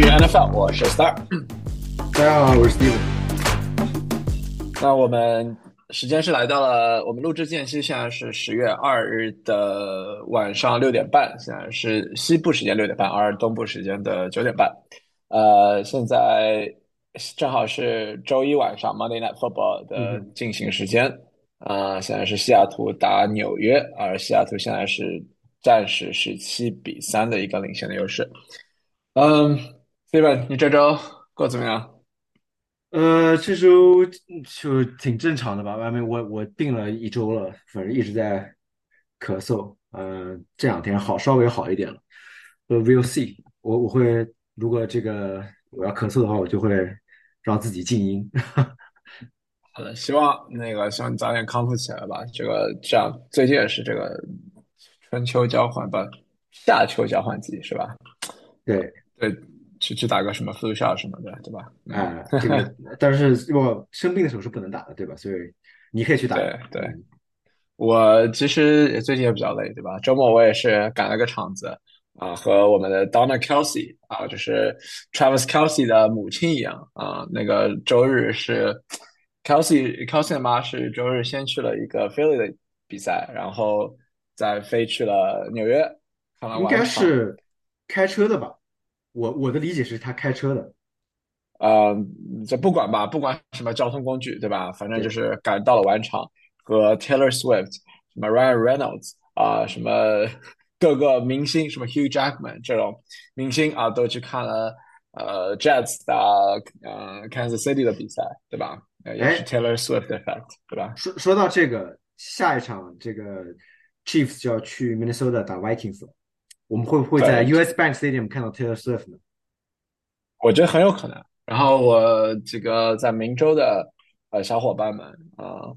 于 NFL，我是 Star。大家好，我是 Steven。那我们时间是来到了我们录制间隙，现在是十月二日的晚上六点半，现在是西部时间六点半，而东部时间的九点半。呃，现在正好是周一晚上 Monday Night Football 的进行时间。啊，现在是西雅图打纽约，而西雅图现在是暂时是七比三的一个领先的优势。嗯，Steven，你这周过得怎么样？呃，这周就挺正常的吧。外面我我病了一周了，反正一直在咳嗽。嗯，这两天好稍微好一点了。呃，We'll see。我我会如果这个我要咳嗽的话，我就会让自己静音。好的，希望那个希望你早点康复起来吧。这个这样最近也是这个春秋交换吧夏秋交换季是吧？对对，去去打个什么 flu shot 什么的，对吧？啊，这个但是我生病的时候是不能打的，对吧？所以你可以去打。对对，我其实最近也比较累，对吧？周末我也是赶了个场子啊，和我们的 Donna Kelsey 啊，就是 Travis Kelsey 的母亲一样啊，那个周日是。Kelsey Kelsey 的妈是周日先去了一个 Philly 的比赛，然后再飞去了纽约看了应该是开车的吧？我我的理解是他开车的。呃，这不管吧，不管什么交通工具，对吧？反正就是赶到了晚场，和 Taylor Swift、什么 Ryan Reynolds 啊，什么各个明星，什么 Hugh Jackman 这种明星啊，都去看了呃 Jets 的呃 Kansas City 的比赛，对吧？也是 Taylor Swift effect，对吧？说说到这个，下一场这个 Chiefs 就要去 Minnesota 打 Vikings 了，我们会不会在 US Bank Stadium 看到 Taylor Swift 呢？我觉得很有可能。然后我这个在明州的呃小伙伴们啊，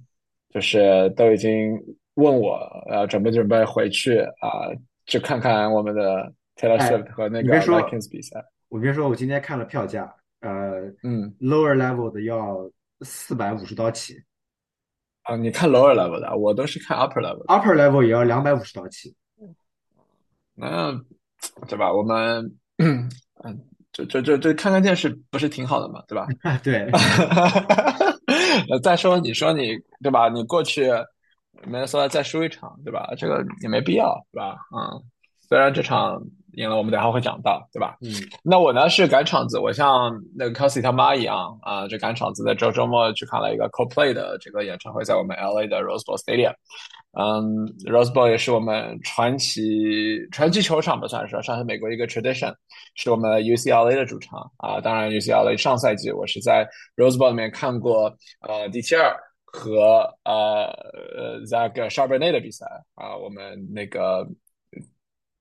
就是都已经问我呃准备准备回去啊，去看看我们的 Taylor Swift 和那个 Vikings 比赛。我别说，我今天看了票价，呃，嗯，lower level 的要。四百五十刀起啊！你看 lower level 的，我都是看 upper level。upper level 也要两百五十刀起。那对吧？我们嗯，就就就就看看电视，不是挺好的嘛？对吧？啊对。再说，你说你对吧？你过去没说再输一场，对吧？这个也没必要，对吧？嗯，虽然这场。赢了，我们等下会讲到，对吧？嗯，那我呢是赶场子，我像那个 Kelsey 他妈一样啊，就赶场子的周周末去看了一个 Coldplay 的这个演唱会，在我们 LA 的 Rose Bowl Stadium。嗯，Rose Bowl 也是我们传奇传奇球场吧，算是算是美国一个 tradition，是我们 UCLA 的主场啊。当然，UCLA 上赛季我是在 Rose Bowl 里面看过呃 D 七二和呃呃 Zach Charbonnet 的比赛啊，我们那个。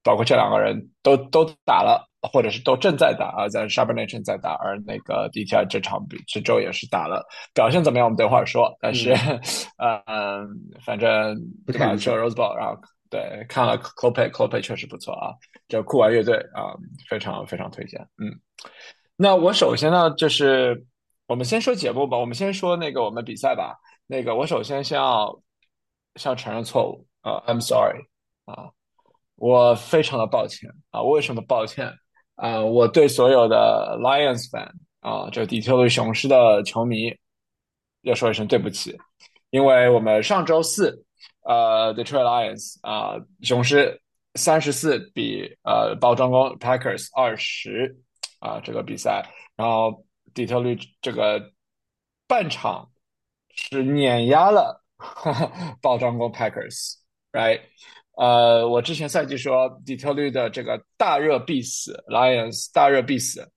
包括这两个人都都打了，或者是都正在打啊，在沙本内正在打，而那个 D T I 这场比这周也是打了，表现怎么样？我们等会儿说。但是，嗯，反正对吧？就 Rose Bowl，然后对看了 Clopay，Clopay 确实不错啊，就酷玩乐队啊，非常非常推荐。嗯，那我首先呢，就是我们先说节目吧，我们先说那个我们比赛吧。那个我首先先要先要承认错误啊，I'm sorry 啊。我非常的抱歉啊！为什么抱歉啊？我对所有的 Lions fan 啊，这底特律雄狮的球迷要说一声对不起，因为我们上周四，呃，Detroit Lions 啊，雄狮三十四比呃包装工 Packers 二十啊这个比赛，然后底特律这个半场是碾压了 包装工 Packers，right？呃，我之前赛季说底特律的这个大热必死，Lions 大热必死，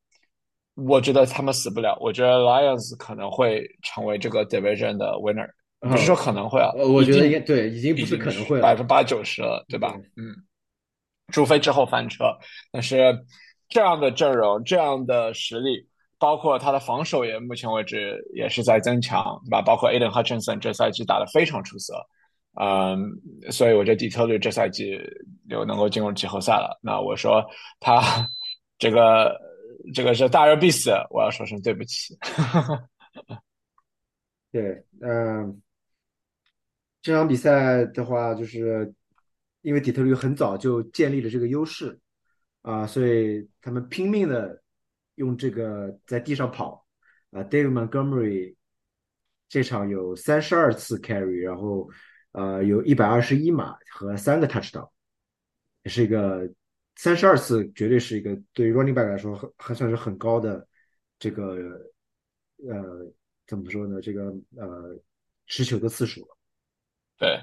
我觉得他们死不了，我觉得 Lions 可能会成为这个 division 的 winner，不是说可能会啊，我觉得应该对，已经不是可能会了，百分之八九十了，对吧？嗯，除非之后翻车，但是这样的阵容，这样的实力，包括他的防守也目前为止也是在增强，对吧？包括 Aiden Hutchinson 这赛季打得非常出色。嗯，所以我觉得底特律这赛季就能够进入季后赛了。那我说他这个这个是大热必死，我要说声对不起。对，嗯，这场比赛的话，就是因为底特律很早就建立了这个优势啊，所以他们拼命的用这个在地上跑啊，David Montgomery 这场有三十二次 carry，然后呃有一百二十一码和三个 touchdown，也是一个三十二次，绝对是一个对 running back 来说还算是很高的这个呃怎么说呢？这个呃持球的次数。对，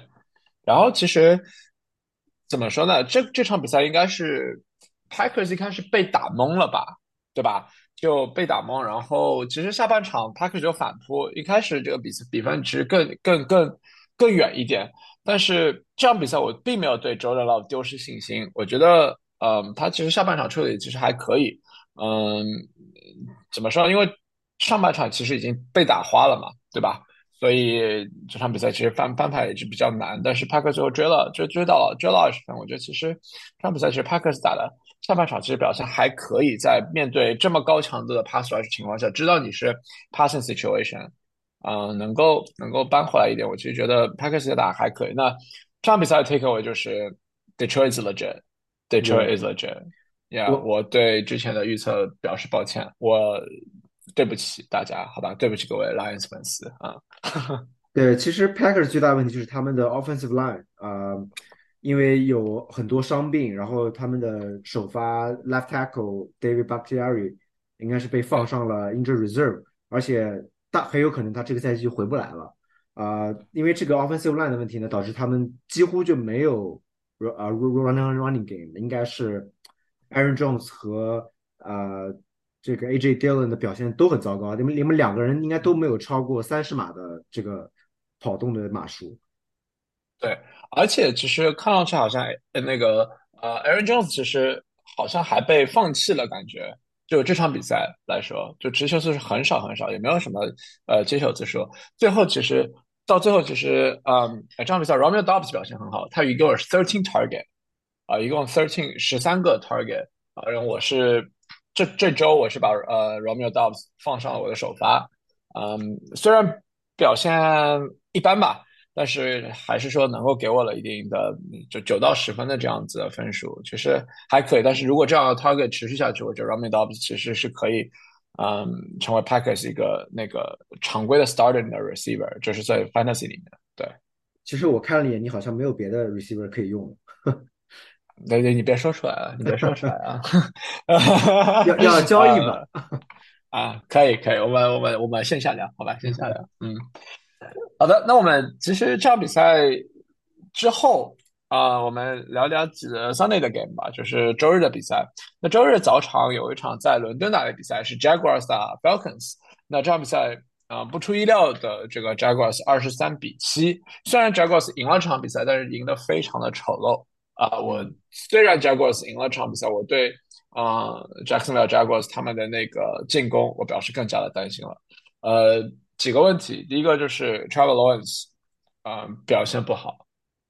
然后其实怎么说呢？这这场比赛应该是 Packers 一开始被打懵了吧，对吧？就被打懵，然后其实下半场 Packers 就反扑，一开始这个比比分其实更更更更更远一点，但是这场比赛我并没有对 Jordan Love 丢失信心，我觉得，嗯，他其实下半场处理其实还可以，嗯，怎么说？因为上半场其实已经被打花了嘛，对吧？所以这场比赛其实翻翻盘也是比较难，但是帕克最后追了，追追到了，追了二十分。我觉得其实这场比赛其实帕克斯打的下半场其实表现还可以，在面对这么高强度的 pass rush 情况下，知道你是 passing situation，嗯，能够能够扳回来一点，我其实觉得帕克斯打还可以。那这场比赛的 takeaway 就是 Detroit is legit，Detroit is legit，yeah，我对之前的预测表示抱歉，我。对不起大家，好吧，对不起各位 Lions 粉丝啊。对，其实 Packers 最大的问题就是他们的 offensive line 啊，因为有很多伤病，然后他们的首发 left tackle David Bakhtiari 应该是被放上了 injured reserve，而且大很有可能他这个赛季就回不来了啊。因为这个 offensive line 的问题呢，导致他们几乎就没有啊 running running game，应该是 Aaron Jones 和呃。这个 A.J. Dillon 的表现都很糟糕，你们你们两个人应该都没有超过三十码的这个跑动的码数。对，而且其实看上去好像那个呃，Aaron Jones 其实好像还被放弃了，感觉就这场比赛来说，就直球次数很少很少，也没有什么呃接球次数。最后其实到最后其实嗯，这场比赛 Romeo Dobbs 表现很好，他一共是 thirteen target 啊，一共 thirteen 十三个 target 啊，然后我是。这这周我是把呃 Romeo Dobbs 放上了我的首发，嗯，虽然表现一般吧，但是还是说能够给我了一定的就九到十分的这样子的分数，其实还可以。但是如果这样的 target 持续下去，我觉得 Romeo Dobbs 其实是可以，嗯，成为 Packers 一个那个常规的 starting 的 receiver，就是在 fantasy 里面。对，其实我看了一眼，你好像没有别的 receiver 可以用。对对，你别说出来了，你别说出来啊！要要交易嘛？啊，可以可以，我们我们我们线下聊，好吧，线下聊。嗯，好的，那我们其实这场比赛之后啊，我们聊聊几个 Sunday 的 game 吧，就是周日的比赛。那周日早场有一场在伦敦打的比赛是 Jaguars 打 Falcons。那这场比赛啊，不出意料的，这个 Jaguars 二十三比七，虽然 Jaguars 赢了这场比赛，但是赢得非常的丑陋。啊，我虽然 Jaguars 赢了这场比赛，我对啊 Jacksonville Jaguars 他们的那个进攻，我表示更加的担心了。呃，几个问题，第一个就是 Trevor Lawrence 啊表现不好，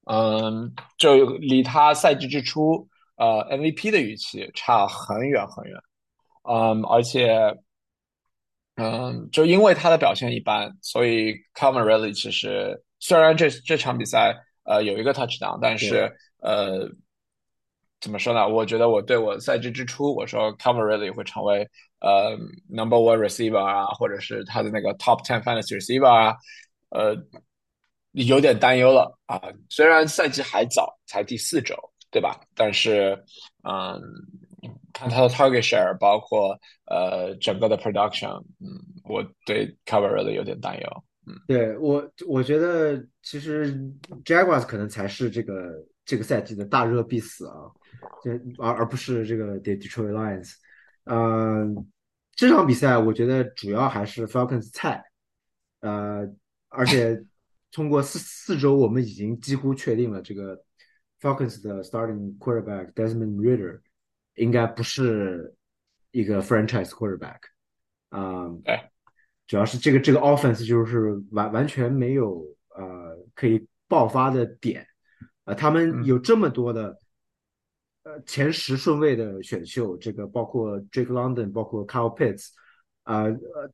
嗯，就离他赛季之初呃 MVP 的预期差很远很远，嗯，而且嗯，就因为他的表现一般，所以 c o m e r Really 其实虽然这这场比赛呃有一个 touchdown，但是呃，怎么说呢？我觉得我对我赛季之初我说 cover really 会成为呃 Number One Receiver 啊，或者是他的那个 Top Ten Fantasy Receiver 啊，呃，有点担忧了啊。虽然赛季还早，才第四周，对吧？但是，嗯，看他的 Target Share，包括呃整个的 Production，嗯，我对 cover really 有点担忧。嗯，对我，我觉得其实 Jaguars 可能才是这个。这个赛季的大热必死啊，这而而不是这个 Detroit Lions，呃，这场比赛我觉得主要还是 Falcons 菜，呃，而且通过四四周，我们已经几乎确定了这个 Falcons 的 starting quarterback Desmond Ritter 应该不是一个 franchise quarterback，啊，哎，主要是这个这个 offense 就是完完全没有呃可以爆发的点。呃，他们有这么多的，呃，前十顺位的选秀，这个包括 Drake London，包括 Kyle Pitts，啊，呃，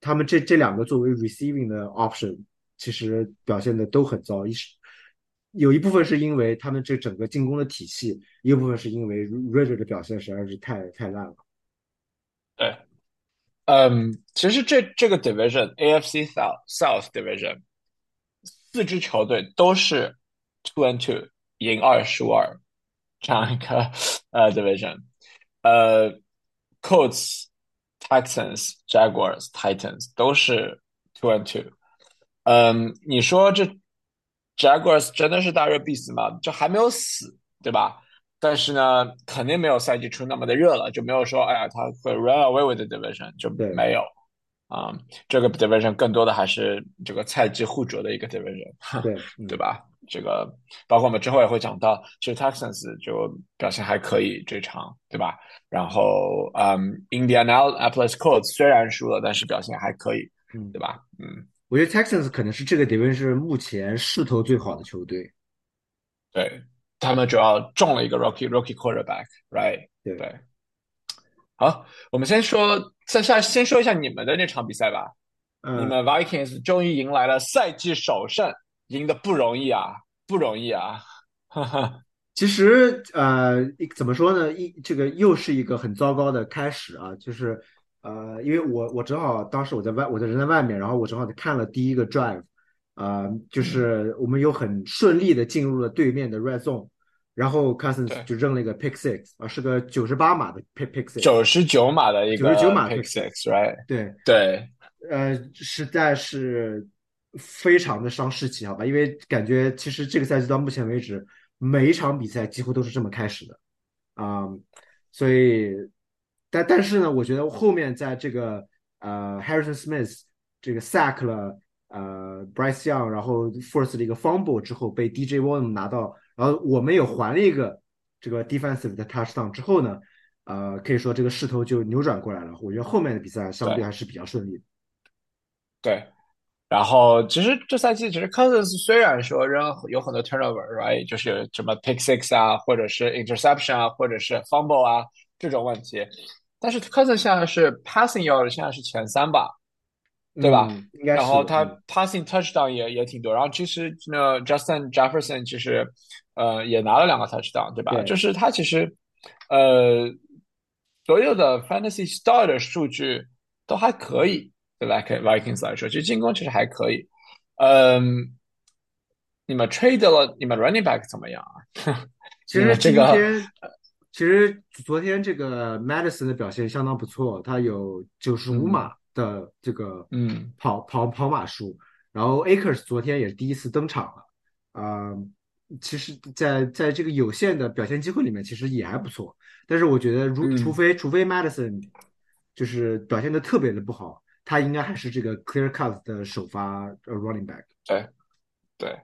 他们这这两个作为 receiving 的 option，其实表现的都很糟。一是有一部分是因为他们这整个进攻的体系，一部分是因为 r i d g e r 的表现实在是太太烂了。对嗯，其实这这个 division AFC South South Division 四支球队都是 two and two 赢二输二这样一个呃 division，呃 Colts Texans Jaguars Titans 都是 two and two。嗯，你说这 Jaguars 真的是大热必死吗？就还没有死，对吧？但是呢，肯定没有赛季初那么的热了，就没有说，哎呀，他会 run away with the division，就没有。啊，这个 division 更多的还是这个菜鸡互啄的一个 division，对对吧？这个包括我们之后也会讲到，其实 Texans 就表现还可以这场，对吧？然后，嗯，Indianapolis Colts 虽然输了，但是表现还可以，嗯，对吧？嗯，我觉得 Texans 可能是这个 division 目前势头最好的球队，对。他们主要中了一个 Rocky Rocky quarterback，right？对对。好，我们先说，再下先说一下你们的那场比赛吧。嗯，你们 Vikings 终于迎来了赛季首胜，赢得不容易啊，不容易啊。哈哈。其实呃，怎么说呢？一这个又是一个很糟糕的开始啊，就是呃，因为我我正好当时我在外，我在人在外面，然后我正好看了第一个 drive。啊，就是我们又很顺利的进入了对面的 red zone，然后 Cousins 就扔了一个 pick six，啊，是个九十八码的 pick pick six，九十九码的一个九十九码 pick six，right？对对，呃，实在是非常的伤士气，好吧？因为感觉其实这个赛季到目前为止，每一场比赛几乎都是这么开始的，啊，所以，但但是呢，我觉得后面在这个呃 Harrison Smith 这个 sack 了。呃，Bryce Young，然后 force 了一个 fumble 之后被 DJ Warren 拿到，然后我们又还了一个这个 defensive 的 touchdown 之后呢，呃，可以说这个势头就扭转过来了。我觉得后面的比赛相对还是比较顺利的。对，然后其实这赛季其实 Cousins 虽然说仍有很多 turnover，right，就是有什么 pick six 啊，或者是 interception 啊，或者是 fumble 啊这种问题，但是 Cousins 现在是 passing yard 现在是前三吧。对吧？然后他 passing touchdown 也也挺多，然后其实那 Justin Jefferson 其实呃也拿了两个 touchdown，对吧？就是他其实呃所有的 fantasy star 的数据都还可以，对吧？Vikings 来说，其实进攻其实还可以。嗯，你们 trade 了，你们 running back 怎么样啊？其实这个其实昨天这个 Madison 的表现相当不错，他有九十五码。的这个嗯跑跑跑马数，然后 Akers 昨天也是第一次登场了，啊，其实，在在这个有限的表现机会里面，其实也还不错。但是我觉得，如除非除非 Madison 就是表现的特别的不好，他应该还是这个 clear cut 的首发 running back。对对，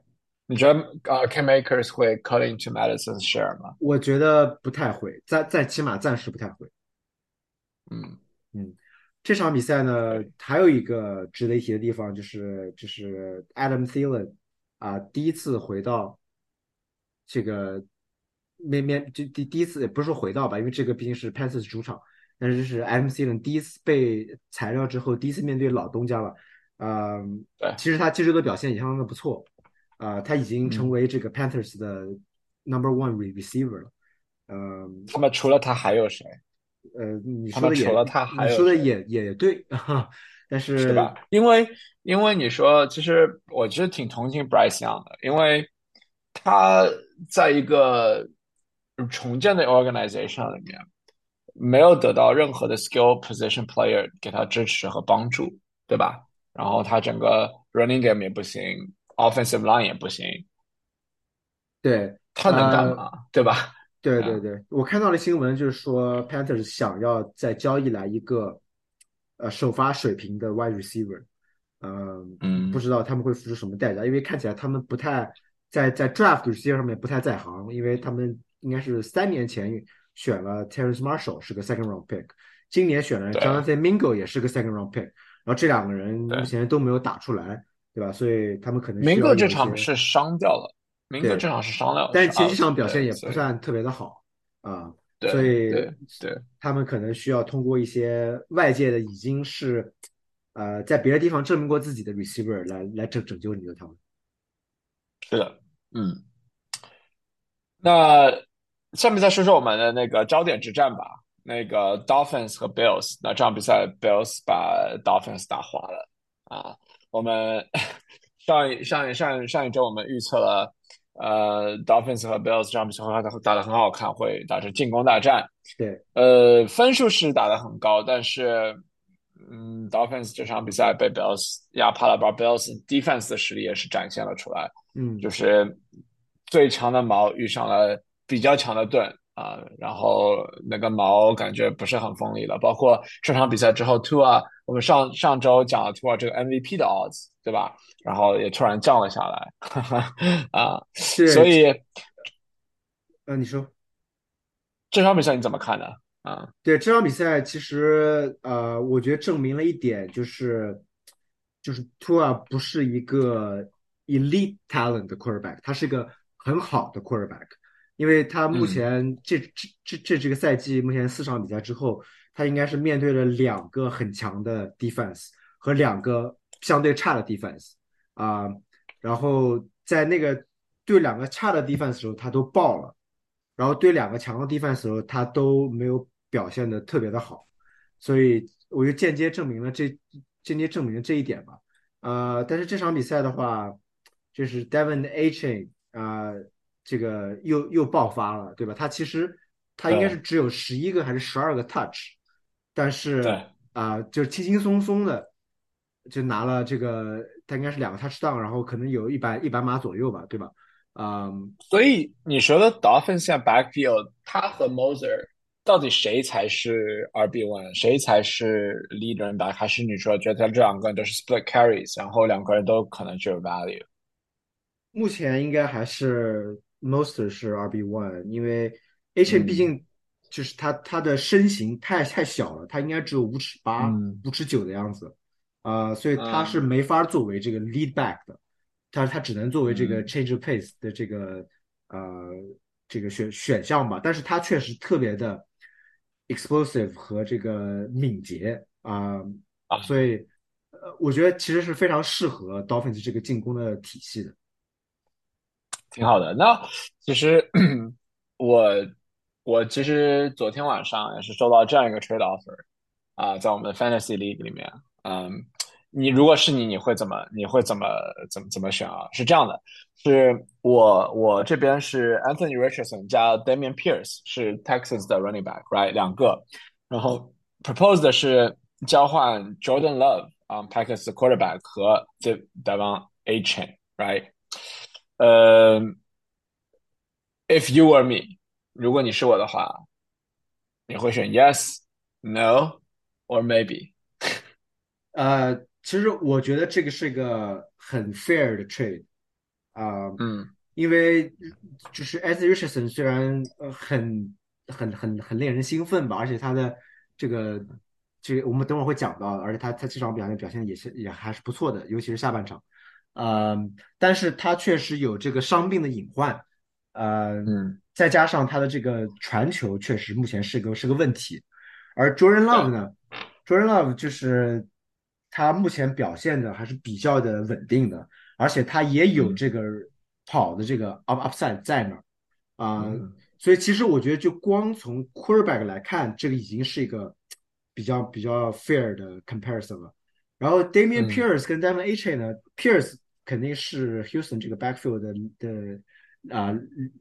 你觉得呃，Cam Akers 会 cut into Madison's share 吗？我觉得不太会，在在起码暂时不太会。嗯嗯。这场比赛呢，还有一个值得一提的地方，就是就是 Adam Thielen 啊，第一次回到这个面面就第第一次也不是说回到吧，因为这个毕竟是 Panthers 主场，但是这是 Adam Thielen 第一次被裁掉之后，第一次面对老东家了。嗯，其实他这周的表现也相当的不错啊，他已经成为这个 Panthers 的 Number One receiver 了。嗯，他们除了他还有谁？呃，你说的也，你说的也也对，但是是吧？因为因为你说，其实我其实挺同情 Bryce Young 的，因为他在一个重建的 organization 里面没有得到任何的 skill position player 给他支持和帮助，对吧？然后他整个 running game 也不行，offensive line 也不行，对他能干嘛？对吧？对对对，我看到了新闻，就是说 Panthers 想要再交易来一个呃首发水平的 wide receiver，嗯，不知道他们会付出什么代价，因为看起来他们不太在在 draft receiver 上面不太在行，因为他们应该是三年前选了 Terrence Marshall 是个 second round pick，今年选了 Jonathan Mingo 也是个 second round pick，然后这两个人目前都没有打出来，对吧？所以他们可能 Mingo 这场是伤掉了。，Mingo 这场是伤了，但前几场表现也不算特别的好啊，所以对他们可能需要通过一些外界的已经是呃在别的地方证明过自己的 receiver 来来拯拯救你的他们。是的，嗯。那下面再说说我们的那个焦点之战吧。那个 Dolphins 和 Bills，那这场比赛 Bills 把 Dolphins 打花了啊。我们 上一上一上上一周我们预测了，呃，Dolphins 和 Bills 这场比赛会打打得很好看，会打成进攻大战。对，呃，分数是打得很高，但是，嗯，Dolphins 这场比赛被 Bills 压趴了，把 Bills defense 的实力也是展现了出来。嗯，就是最强的矛遇上了比较强的盾。啊，然后那个矛感觉不是很锋利了。包括这场比赛之后，Tua，我们上上周讲了 Tua 这个 MVP 的 odds，对吧？然后也突然降了下来，哈哈啊，所以，呃，你说这场比赛你怎么看呢？啊，对这场比赛，其实呃，我觉得证明了一点，就是就是 Tua 不是一个 elite talent 的 quarterback，他是一个很好的 quarterback。因为他目前这这这这这个赛季目前四场比赛之后，他应该是面对了两个很强的 defense 和两个相对差的 defense 啊，然后在那个对两个差的 defense 时候他都爆了，然后对两个强的 defense 时候他都没有表现的特别的好，所以我就间接证明了这间接证明了这一点吧，呃，但是这场比赛的话，就是 Devon A Chain 啊。这个又又爆发了，对吧？他其实他应该是只有十一个还是十二个 touch，但是啊，就轻轻松松的就拿了这个，他应该是两个 touchdown，然后可能有一百一百码左右吧，对吧？嗯，所以你说的 Dolphin 像 backfield，他和 Moser 到底谁才是 RB one，谁才是 leader back？还是你说觉得这两个人都是 split carries，然后两个人都可能具有 value？目前应该还是。Most 是 RB one，因为 H 毕竟就是他他的身形太太小了，他应该只有五尺八、五尺九的样子，啊，所以他是没法作为这个 lead back 的，他他只能作为这个 change pace 的这个呃这个选选项吧。但是他确实特别的 explosive 和这个敏捷啊，所以呃我觉得其实是非常适合 Dolphins 这个进攻的体系的。挺好的。那其实我我其实昨天晚上也是收到这样一个 trade offer 啊，在我们的 fantasy league 里面，嗯，你如果是你，你会怎么你会怎么怎么怎么选啊？是这样的，是我我这边是 Anthony Richardson 加 Damian Pierce 是 Texas 的 running back，right 两个，然后 proposed 是交换 Jordan Love 啊，Packers quarterback 和 Devon A Chain，right。呃，If you were me，如果你是我的话，你会选 Yes、No or Maybe？呃，其实我觉得这个是一个很 fair 的 trade 啊，嗯，因为就是 a s Richardson 虽然呃很很很很令人兴奋吧，而且他的这个这个我们等会儿会讲到，而且他他这场表现表现也是也还是不错的，尤其是下半场。呃，但是他确实有这个伤病的隐患，呃，嗯，再加上他的这个传球确实目前是个是个问题，而 Jordan Love 呢，Jordan Love 就是他目前表现的还是比较的稳定的，而且他也有这个跑的这个 up upside 在那儿，啊，所以其实我觉得就光从 quarterback 来看，这个已经是一个比较比较 fair 的 comparison 了。然后 Damian Pierce 跟 A Chain 呢，Pierce 肯定是 Houston 这个 backfield 的的啊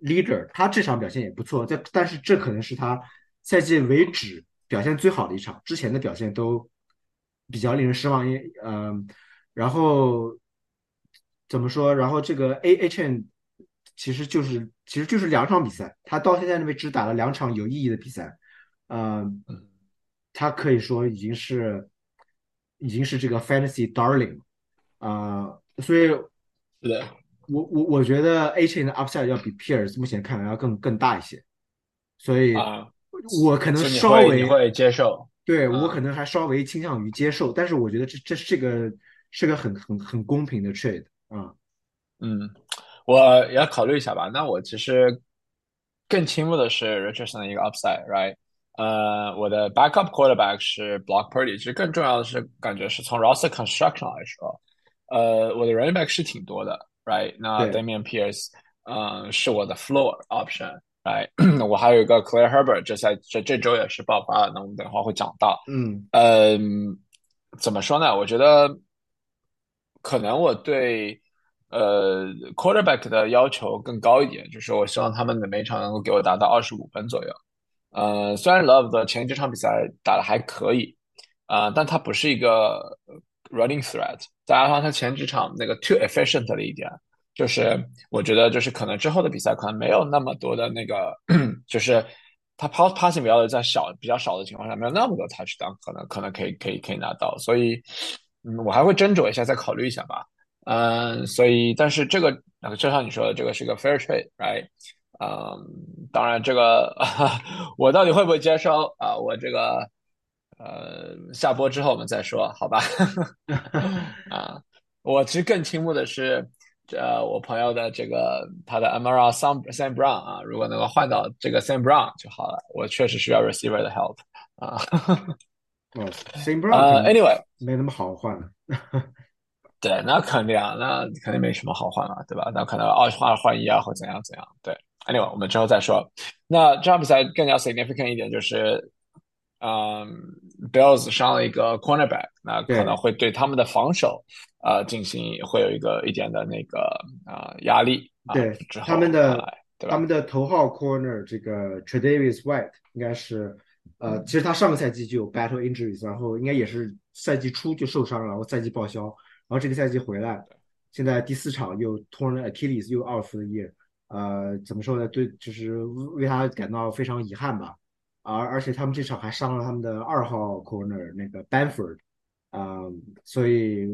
leader，他这场表现也不错，这但是这可能是他赛季为止表现最好的一场，之前的表现都比较令人失望。因嗯，然后怎么说？然后这个 A A Chain 其实就是其实就是两场比赛，他到现在为止打了两场有意义的比赛，嗯，他可以说已经是。已经是这个 fantasy darling 啊，所以是的，我我我觉得 A chain 的 upside 要比 Pierce 目前看来要更更大一些，所以我可能稍微会接受，对我可能还稍微倾向于接受，但是我觉得这这是个是个很很很公平的 trade 啊，嗯，我要考虑一下吧。那我其实更倾慕的是 Richardson 的一个 upside，right？呃，我的 backup quarterback 是 Block Purdy，其实更重要的是，感觉是从 roster construction 来说，呃，我的 running back 是挺多的，right？那 Damian Pierce，嗯，是我的 floor option，right？，我还有一个 Claire Herbert，这赛这这周也是爆发了，那我们等会儿会讲到。嗯嗯，怎么说呢？我觉得可能我对呃 quarterback 的要求更高一点，就是我希望他们的每场能够给我达到二十五分左右。呃，虽然 Love 的前几场比赛打的还可以，啊，但他不是一个 running threat，再加上他前几场那个 too efficient 了一点。就是我觉得，就是可能之后的比赛可能没有那么多的那个，就是他 pass passing 比较在小比较少的情况下，没有那么多 touchdown，可能可能可以可以可以拿到，所以嗯，我还会斟酌一下，再考虑一下吧。嗯，所以但是这个就像你说的，这个是一个 fair trade，right？嗯，当然这个 我到底会不会接收啊？我这个呃下播之后我们再说，好吧？啊，我其实更倾慕的是。呃，我朋友的这个他的 Amara Sam Sam Brown 啊，如果能够换到这个 Sam Brown 就好了。我确实需要 receiver 的 help 啊。哦，Sam Brown Anyway 没那么好换。对，那肯定啊，那肯定没什么好换了，对吧？那可能二换二换一啊，或怎样怎样。对，Anyway 我们之后再说。那这场比赛更加 significant 一点就是。嗯，Bills 上了一个 cornerback，那可能会对他们的防守呃进行会有一个一点的那个啊压力。对，他们的他们的头号 corner 这个 Tredavious White 应该是呃，其实他上个赛季就有 battle injuries，然后应该也是赛季初就受伤了，然后赛季报销，然后这个赛季回来，现在第四场又 torn Achilles 又 off 的 year，呃，怎么说呢？对，就是为他感到非常遗憾吧。而而且他们这场还伤了他们的二号 corner 那个 Banford，啊，所以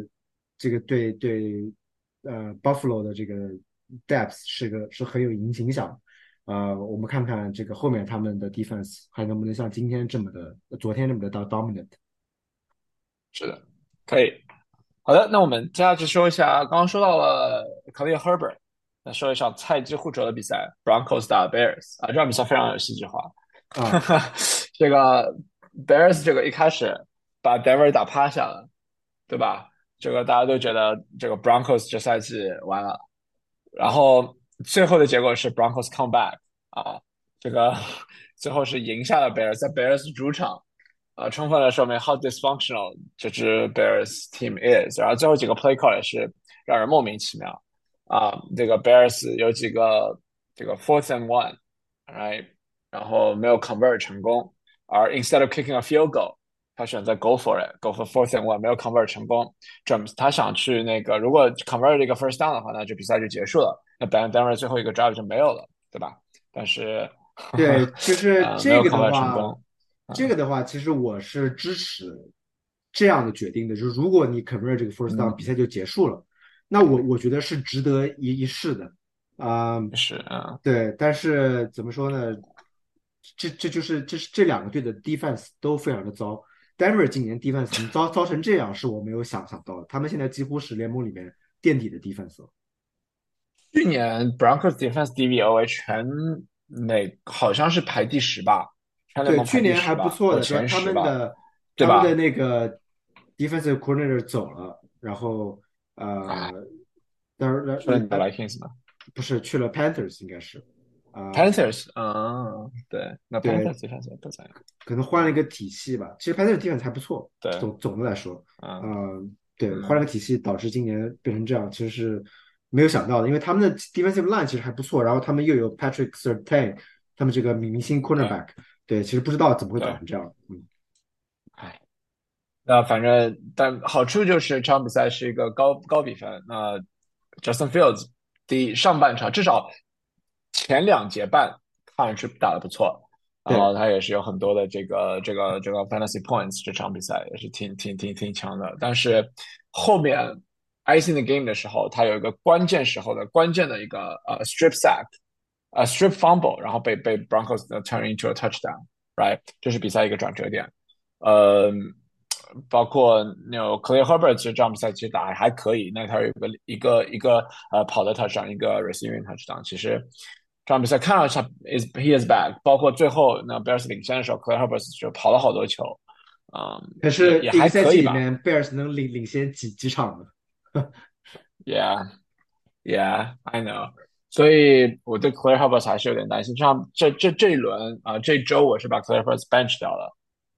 这个对对呃 Buffalo 的这个 depth 是个是很有影影响，呃，我们看看这个后面他们的 defense 还能不能像今天这么的，昨天这么的到 dominant。是的，可以。好的，那我们接下去说一下，刚刚说到了 Khalil Herbert，那说一场菜鸡互啄的比赛，Broncos 打 Bears 啊，这场比赛非常有戏剧化。啊，这个 Bears 这个一开始把 Denver 打趴下了，对吧？这个大家都觉得这个 Broncos 这赛季完了，然后最后的结果是 Broncos come back 啊，这个最后是赢下了 Bears，在 Bears 主场，啊，充分的说明 how dysfunctional 这支 Bears team is。然后最后几个 play call 也是让人莫名其妙啊，这个 Bears 有几个这个 fourth and one，right？然后没有 convert 成功，而 instead of kicking a field goal，他选择 go for it，go for fourth and one，没有 convert 成功。James 他想去那个，如果 convert 这个 first down 的话，那这比赛就结束了，那 Ben Denver 最后一个 drive 就没有了，对吧？但是对，就是这个的话，这个的话，其实我是支持这样的决定的，就是如果你 convert 这个 first down，比赛就结束了，那我我觉得是值得一一试的啊。是啊，对，但是怎么说呢？这这就是这是这两个队的 defense 都非常的糟。Denver 今年 defense 糟糟成这样，是我没有想象到的。他们现在几乎是联盟里面垫底的 defense 了。去年 Broncos defense DVOA 全美好像是排第十吧？对，去年还不错的，他们的他们的那个 defensive coordinator 走了，然后呃，当然去了 Vikings 吗？不是，去了 Panthers 应该是。Panthers 啊，对，那 Panthers 地方不怎样，可能换了一个体系吧。其实 Panthers 地方还不错，对，总总的来说，嗯，对，换了个体系导致今年变成这样，其实是没有想到的。因为他们的 defensive line 其实还不错，然后他们又有 Patrick Sertain，他们这个明星 cornerback，对，其实不知道怎么会搞成这样。嗯，哎，那反正但好处就是这场比赛是一个高高比分。那 Justin Fields 第上半场至少。前两节半看上去打的不错，然后他也是有很多的这个这个这个 fantasy points，这场比赛也是挺挺挺挺强的。但是后面 icing the game 的时候，他有一个关键时候的关键的一个呃 strip sack，呃 strip fumble，然后被被 Broncos turn into a touchdown，right？这是比赛一个转折点。呃，包括那 Clay Herbert 其实这场比赛其实打还可以，那他有一个一个一个呃跑的 touchdown，一个 receiving touchdown，其实。这场比赛看上去 is he is back，包括最后那 Bears 领先的时候，Clay Herbert 就跑了好多球，啊，可是也还可以吧。Bears 能领领先几几场呢？Yeah, yeah, I know。所以我对 Claire Herbert 还是有点担心。像这这这一轮啊，这周我是把 Claire Herbert bench 掉了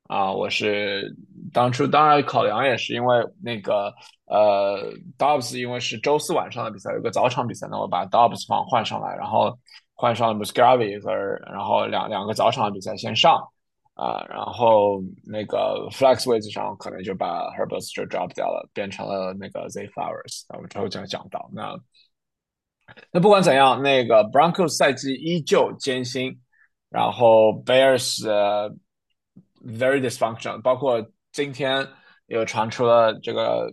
啊。我是当初当然考量也是因为那个呃 Dobbs 因为是周四晚上的比赛，有个早场比赛，那我把 Dobbs 放换上来，然后换上了 Musgrave 和然后两两个早场的比赛先上啊，然后那个 Flex 位置上可能就把 Herbert 就 drop 掉了，变成了那个 Z Flowers。我们之后就要讲到那。那不管怎样，那个 Broncos 赛季依旧艰辛，然后 Bears very dysfunctional，包括今天又传出了这个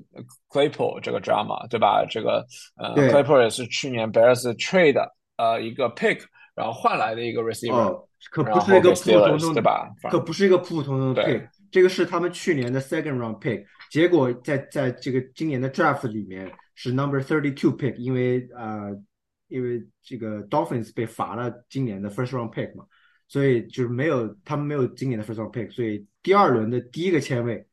Claypool 这个 drama，对吧？这个呃，Claypool 也是去年 Bears trade 呃一个 pick，然后换来的一个 receiver，可不是一个普普通通对吧？可不是一个普普通通的 pick，这个是他们去年的 second round pick，结果在在这个今年的 draft 里面。是 number thirty two pick，因为呃，因为这个 Dolphins 被罚了今年的 first round pick 嘛，所以就是没有他们没有今年的 first round pick，所以第二轮的第一个签位，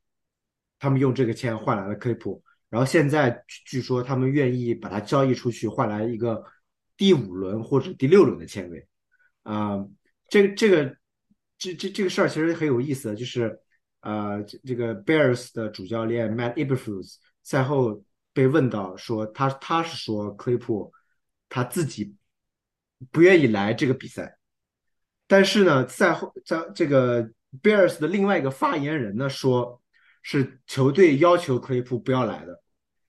他们用这个签换来了 c 普，然后现在据说他们愿意把它交易出去，换来一个第五轮或者第六轮的签位，啊，这个这个这这这个事儿其实很有意思，就是呃，这个 Bears 的主教练 Matt Eberflus 赛后。被问到说他他是说 Clip 他自己不愿意来这个比赛，但是呢，在后在这个 Bears 的另外一个发言人呢说，是球队要求 Claypool 不要来的，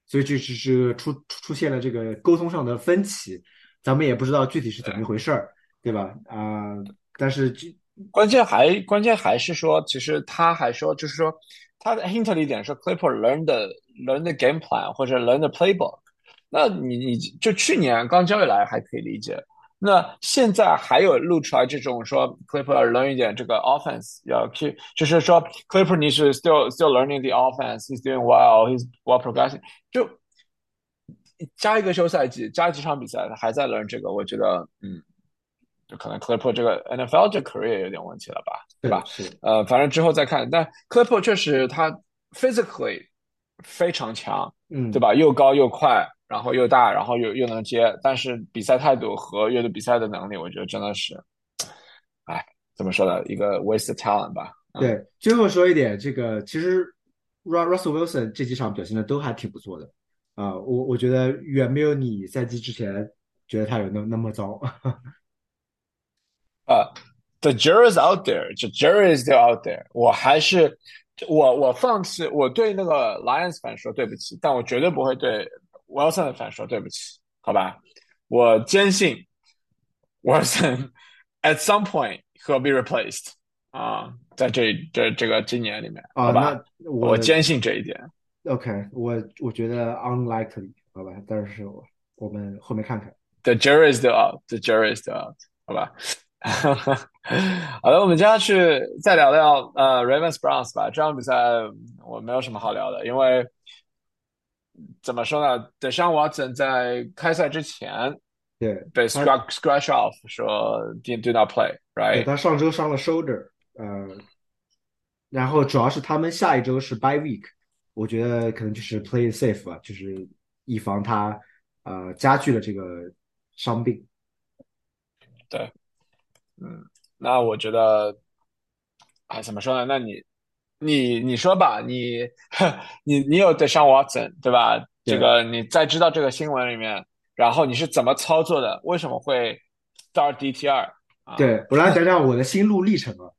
所以就是是出出现了这个沟通上的分歧，咱们也不知道具体是怎么一回事儿，对吧？啊，但是关键还关键还是说，其实他还说就是说。他的 hint 的一点是 Clipper learn 的 learn 的 game plan 或者 learn 的 playbook，那你你就去年刚交易来还可以理解，那现在还有露出来这种说 Clipper learn 一点这个 offense 要去，就是说 Clipper 你是 still still learning the offense，he's doing well，he's well progressing，就加一个休赛季，加几场比赛，他还在 learn 这个，我觉得嗯。就可能 Clipper 这个 NFL 这 career 有点问题了吧，对吧？是呃，反正之后再看。但 Clipper 确实他 physically 非常强，嗯，对吧？又高又快，然后又大，然后又又能接。但是比赛态度和阅读比赛的能力，我觉得真的是，哎，怎么说呢？一个 waste talent 吧。对，最后说一点，这个其实 Russell Wilson 这几场表现的都还挺不错的啊，我我觉得远没有你赛季之前觉得他有那那么糟。呃，the jury is out there，the jury is still out there。我还是我我放弃，我对那个 Lions 粉说对不起，但我绝对不会对 Wilson 的反说对不起，好吧？我坚信 Wilson at some point will be replaced 啊，在这这这个今年里面，好吧？我我坚信这一点。OK，我我觉得 unlikely，好吧？但是我我们后面看看。The jury is still out，the jury is still out，好吧？好的，我们接下去再聊聊呃 Ravens Browns 吧。这场比赛我没有什么好聊的，因为怎么说呢？Deshaun Watson 在开赛之前对被 scratch scratch off 说 do do not play，right？他上周伤了 shoulder，呃，然后主要是他们下一周是 bye week，我觉得可能就是 play safe 吧，就是以防他呃加剧了这个伤病。对。嗯，那我觉得，哎，怎么说呢？那你，你你说吧，你 你你有得上 Watson 对吧？这个你在知道这个新闻里面，然后你是怎么操作的？为什么会 start DTR？对我来讲讲我的心路历程啊，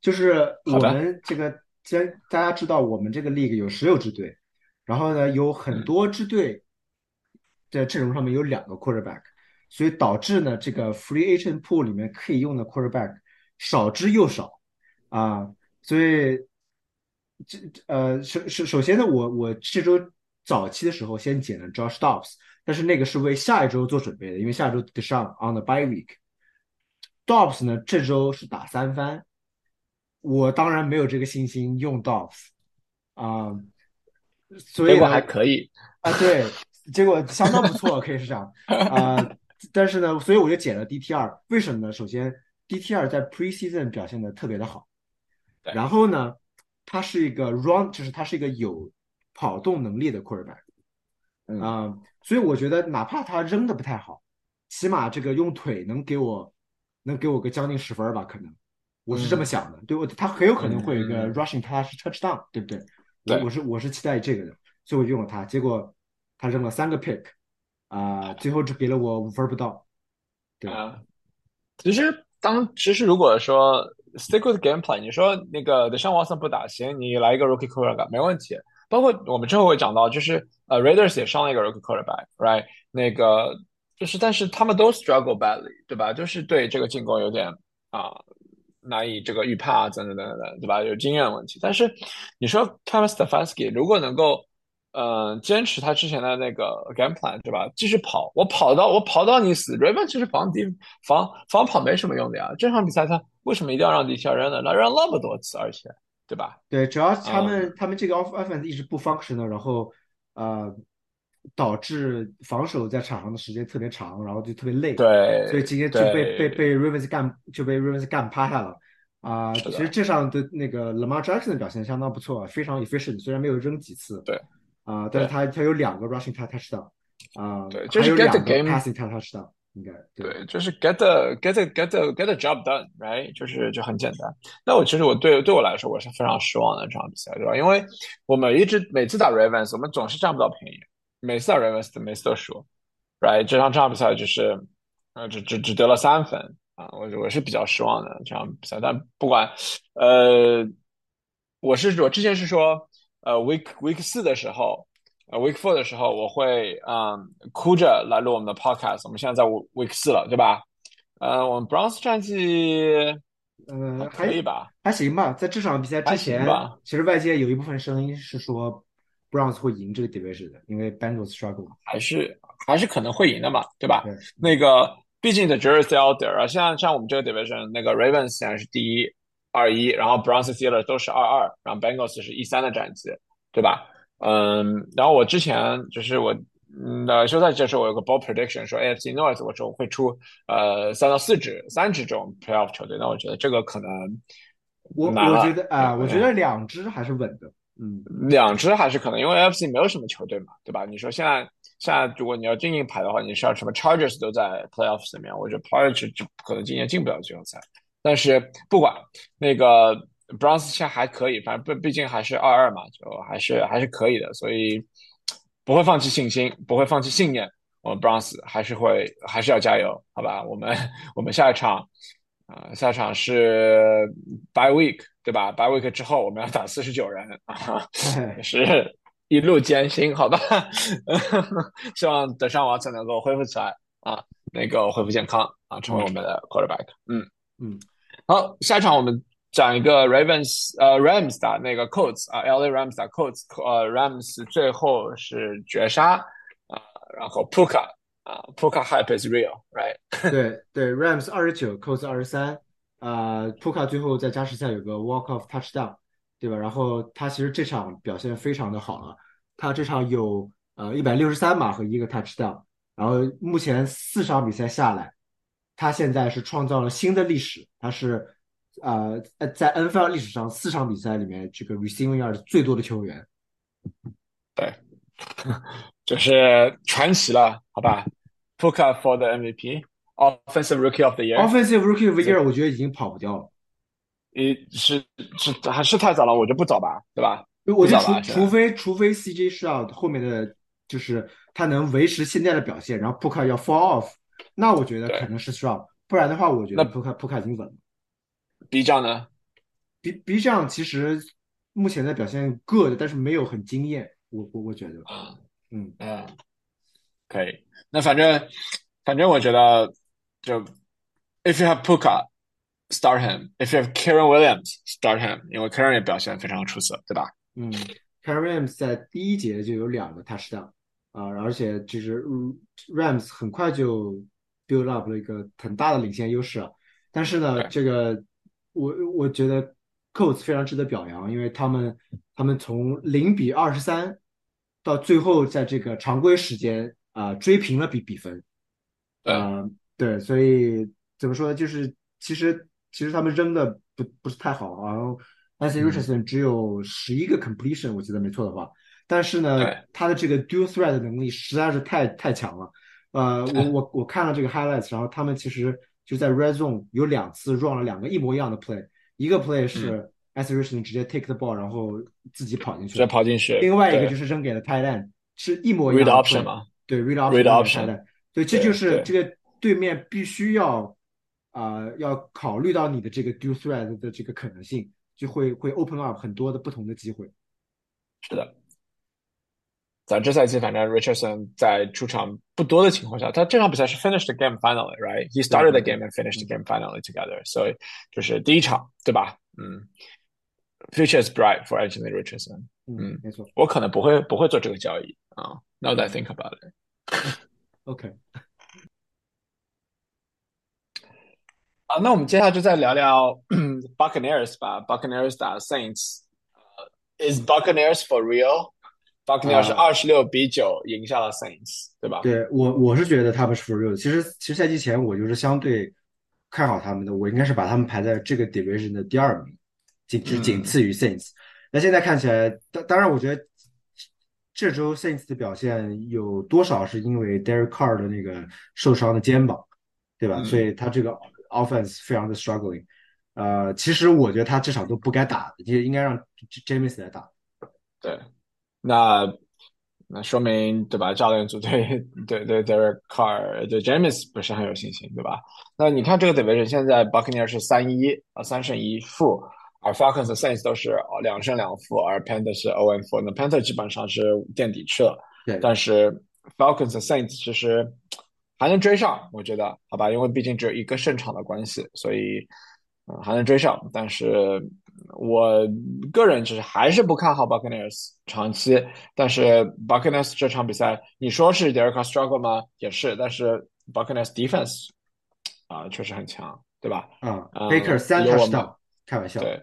就是我们这个，既然大家知道我们这个 league 有十六支队，然后呢，有很多支队在阵容上面有两个 quarterback。所以导致呢，这个 free agent pool 里面可以用的 quarterback 少之又少啊，所以这呃首首首先呢，我我这周早期的时候先捡了 Josh Dobbs，但是那个是为下一周做准备的，因为下周得上 on the bye week。Dobbs 呢这周是打三番，我当然没有这个信心用 Dobbs 啊，所以还可以啊，对，结果相当不错，可以是这样啊。但是呢，所以我就捡了 DTR，为什么呢？首先，DTR 在 preseason 表现的特别的好，然后呢，他是一个 run，就是他是一个有跑动能力的 quarterback，啊，所以我觉得哪怕他扔的不太好，起码这个用腿能给我能给我个将近十分吧，可能我是这么想的。对我他很有可能会有一个 rushing touch touchdown，对不对？我我是我是期待这个的，所以我用了他。结果他扔了三个 pick，啊，最后只给了我五分不到。对啊，其实当其实如果说 stick with gameplay，你说那个 The 上 Watson 不打行，你来一个 rookie quarterback 没问题。包括我们之后会讲到，就是呃 Raiders 也上了一个 rookie quarterback，right？那个就是，但是他们都 struggle badly，对吧？就是对这个进攻有点啊难以这个预判啊，等等等等，对吧？有经验问题。但是你说 Kevin Stefanski 如果能够嗯坚持他之前的那个 game plan，对吧？继续跑，我跑到我跑到你死。Raven 其实防敌防防跑没什么用的呀。这场比赛他为什么一定要让底下扔呢？他扔那么多次，而且。对吧？对，主要他们他们这个 off offense 一直不 functional，然后呃导致防守在场上的时间特别长，然后就特别累。对，所以今天就被被被 Ravens 干就被 Ravens 干趴下了啊。其实这场的那个 Lamar Jackson 的表现相当不错，非常 efficient，虽然没有扔几次。对啊，但是他他有两个 rushing touchdown 啊，对，就是 get the game passing touchdown。应该对，就是 get the get the get the get the job done，right？就是就很简单。那我其实我对对我来说我是非常失望的这场比赛，对吧？因为我们一直每次打 Ravens，我们总是占不到便宜，每次打 Ravens 每次都输，right？这场这场比赛就是呃只只只得了三分啊，我我是比较失望的这场比赛。但不管呃，我是我之前是说呃 week week 四的时候。呃，Week Four 的时候，我会嗯哭着来录我们的 Podcast。我们现在在 Week 四了，对吧？呃，我们 Browns 战绩，嗯，可以吧？还行吧。在这场比赛之前，其实外界有一部分声音是说 Browns 会赢这个 Division 的，因为 Bengals struggle，还是还是可能会赢的嘛，对吧？那个毕竟 The Jersey out there 啊，像像我们这个 Division，那个 Ravens 现在是第一二一，然后 Browns、Steelers 都是二二，然后 Bengals 是一三的战绩，对吧？嗯，然后我之前就是我嗯的休赛期的时候，我有个 ball prediction 说 AFC North 我说会出呃三到四支三支这种 playoff 球队，那我觉得这个可能我我觉得啊，我觉得两支还是稳的，嗯，两支还是可能，因为 AFC 没有什么球队嘛，对吧？你说现在现在如果你要进硬排的话，你是要什么 Chargers 都在 playoffs 里面，我觉得 Chargers 就可能今年进不了季后赛，但是不管那个。Browns 现在还可以，反正毕毕竟还是二二嘛，就还是还是可以的，所以不会放弃信心，不会放弃信念。我们 Browns 还是会还是要加油，好吧？我们我们下一场啊，下一场是 By Week 对吧？By Week 之后我们要打四十九人啊，是一路艰辛，好吧？希望德尚王才能够恢复起来啊，能够恢复健康啊，成为我们的 Quarterback。嗯嗯，好，下一场我们。讲一个 Ravens 呃 Rams 打那个 Colts 啊，LA Rams 打 Colts，呃 Rams 最后是绝杀啊，然后 Puka 啊 Puka hype is real，right？对对，Rams 二十九，Colts 二十三，啊 Puka 最后在加时赛有个 walk off touchdown，对吧？然后他其实这场表现非常的好了，他这场有呃一百六十三码和一个 touchdown，然后目前四场比赛下来，他现在是创造了新的历史，他是。呃，在 NFL 历史上四场比赛里面，这个 receiving yard 最多的球员，对，就是传奇了，好吧？Puka for the MVP，Offensive Rookie of the Year，Offensive Rookie of the Year，我觉得已经跑不掉了。一是是还是太早了，我就不早吧，对吧？我就除除非除非 CJ Stroud 后面的就是他能维持现在的表现，然后 Puka 要 fall off，那我觉得可能是 Stroud，不然的话，我觉得 Puka Puka 已经稳了。B 站呢？B B 站其实目前的表现 good，但是没有很惊艳。我我我觉得，嗯嗯，可以。那反正反正我觉得，就 if you have Puka start him，if you have Karen Williams start him，因为 Karen 也表现非常出色，对吧？嗯，Karen Williams 在第一节就有两个 touchdown 啊，而且其实 Rams 很快就 build up 了一个很大的领先优势啊。但是呢，这个我我觉得 Colts 非常值得表扬，因为他们他们从零比二十三到最后在这个常规时间啊追平了比比分，呃对，所以怎么说呢？就是其实其实他们扔的不不是太好，然后 Anthony Richardson 只有十一个 completion，我记得没错的话，但是呢，他的这个 dual thread 的能力实在是太太强了。呃，我我我看了这个 highlights，然后他们其实就在 red zone 有两次 run 了两个一模一样的 play，一个 play 是 a s r i c h n 直接 take the ball，然后自己跑进去，直接跑进去。另外一个就是扔给了 tight end，是一模一样的 option 吗？对，read option。对，这就是这个对面必须要啊要考虑到你的这个 do thread 的这个可能性，就会会 open up 很多的不同的机会。是的。咱这赛季反正 Richardson 在出场不多的情况下，他这场比赛是 finished the game finally，right？He started the game and finished the game finally together。所以就是第一场，对吧？嗯，future is bright for Anthony Richardson。嗯，没错。我可能不会不会做这个交易啊。Now that I think about it。OK。啊，那我们接下来就再聊聊 Buccaneers 吧。Buccaneers 打 Saints。Is Buccaneers for real？Buccaneers 是二十六比九赢下了 Saints，对吧？对我我是觉得他们是 for real。其实其实赛季前我就是相对看好他们的，我应该是把他们排在这个 division 的第二名，仅只仅次于 Saints。那现在看起来，当当然我觉得这周 Saints 的表现有多少是因为 Derek Carr 的那个受伤的肩膀，对吧？所以他这个 offense 非常的 struggling。呃，其实我觉得他这场都不该打，就应该让 James 来打。对。那那说明对吧？教练组对对对 Derek Carr 对 James 不是很有信心，对吧？那你看这个 division 现在 Buccaneers 是三一啊三胜一负，而 Falcons 和 Saints 都是两胜两负，而 Panther 是 O N four。那 Panther 基本上是垫底去了，对。但是 Falcons 和 Saints 其实还能追上，我觉得好吧，因为毕竟只有一个胜场的关系，所以嗯还能追上，但是。我个人就是还是不看好 Buccaneers 长期，但是 Buccaneers 这场比赛，你说是 Derek struggle 吗？也是，但是 Buccaneers defense 啊确实很强，对吧？嗯，Baker 三 touchdown，开玩笑。对，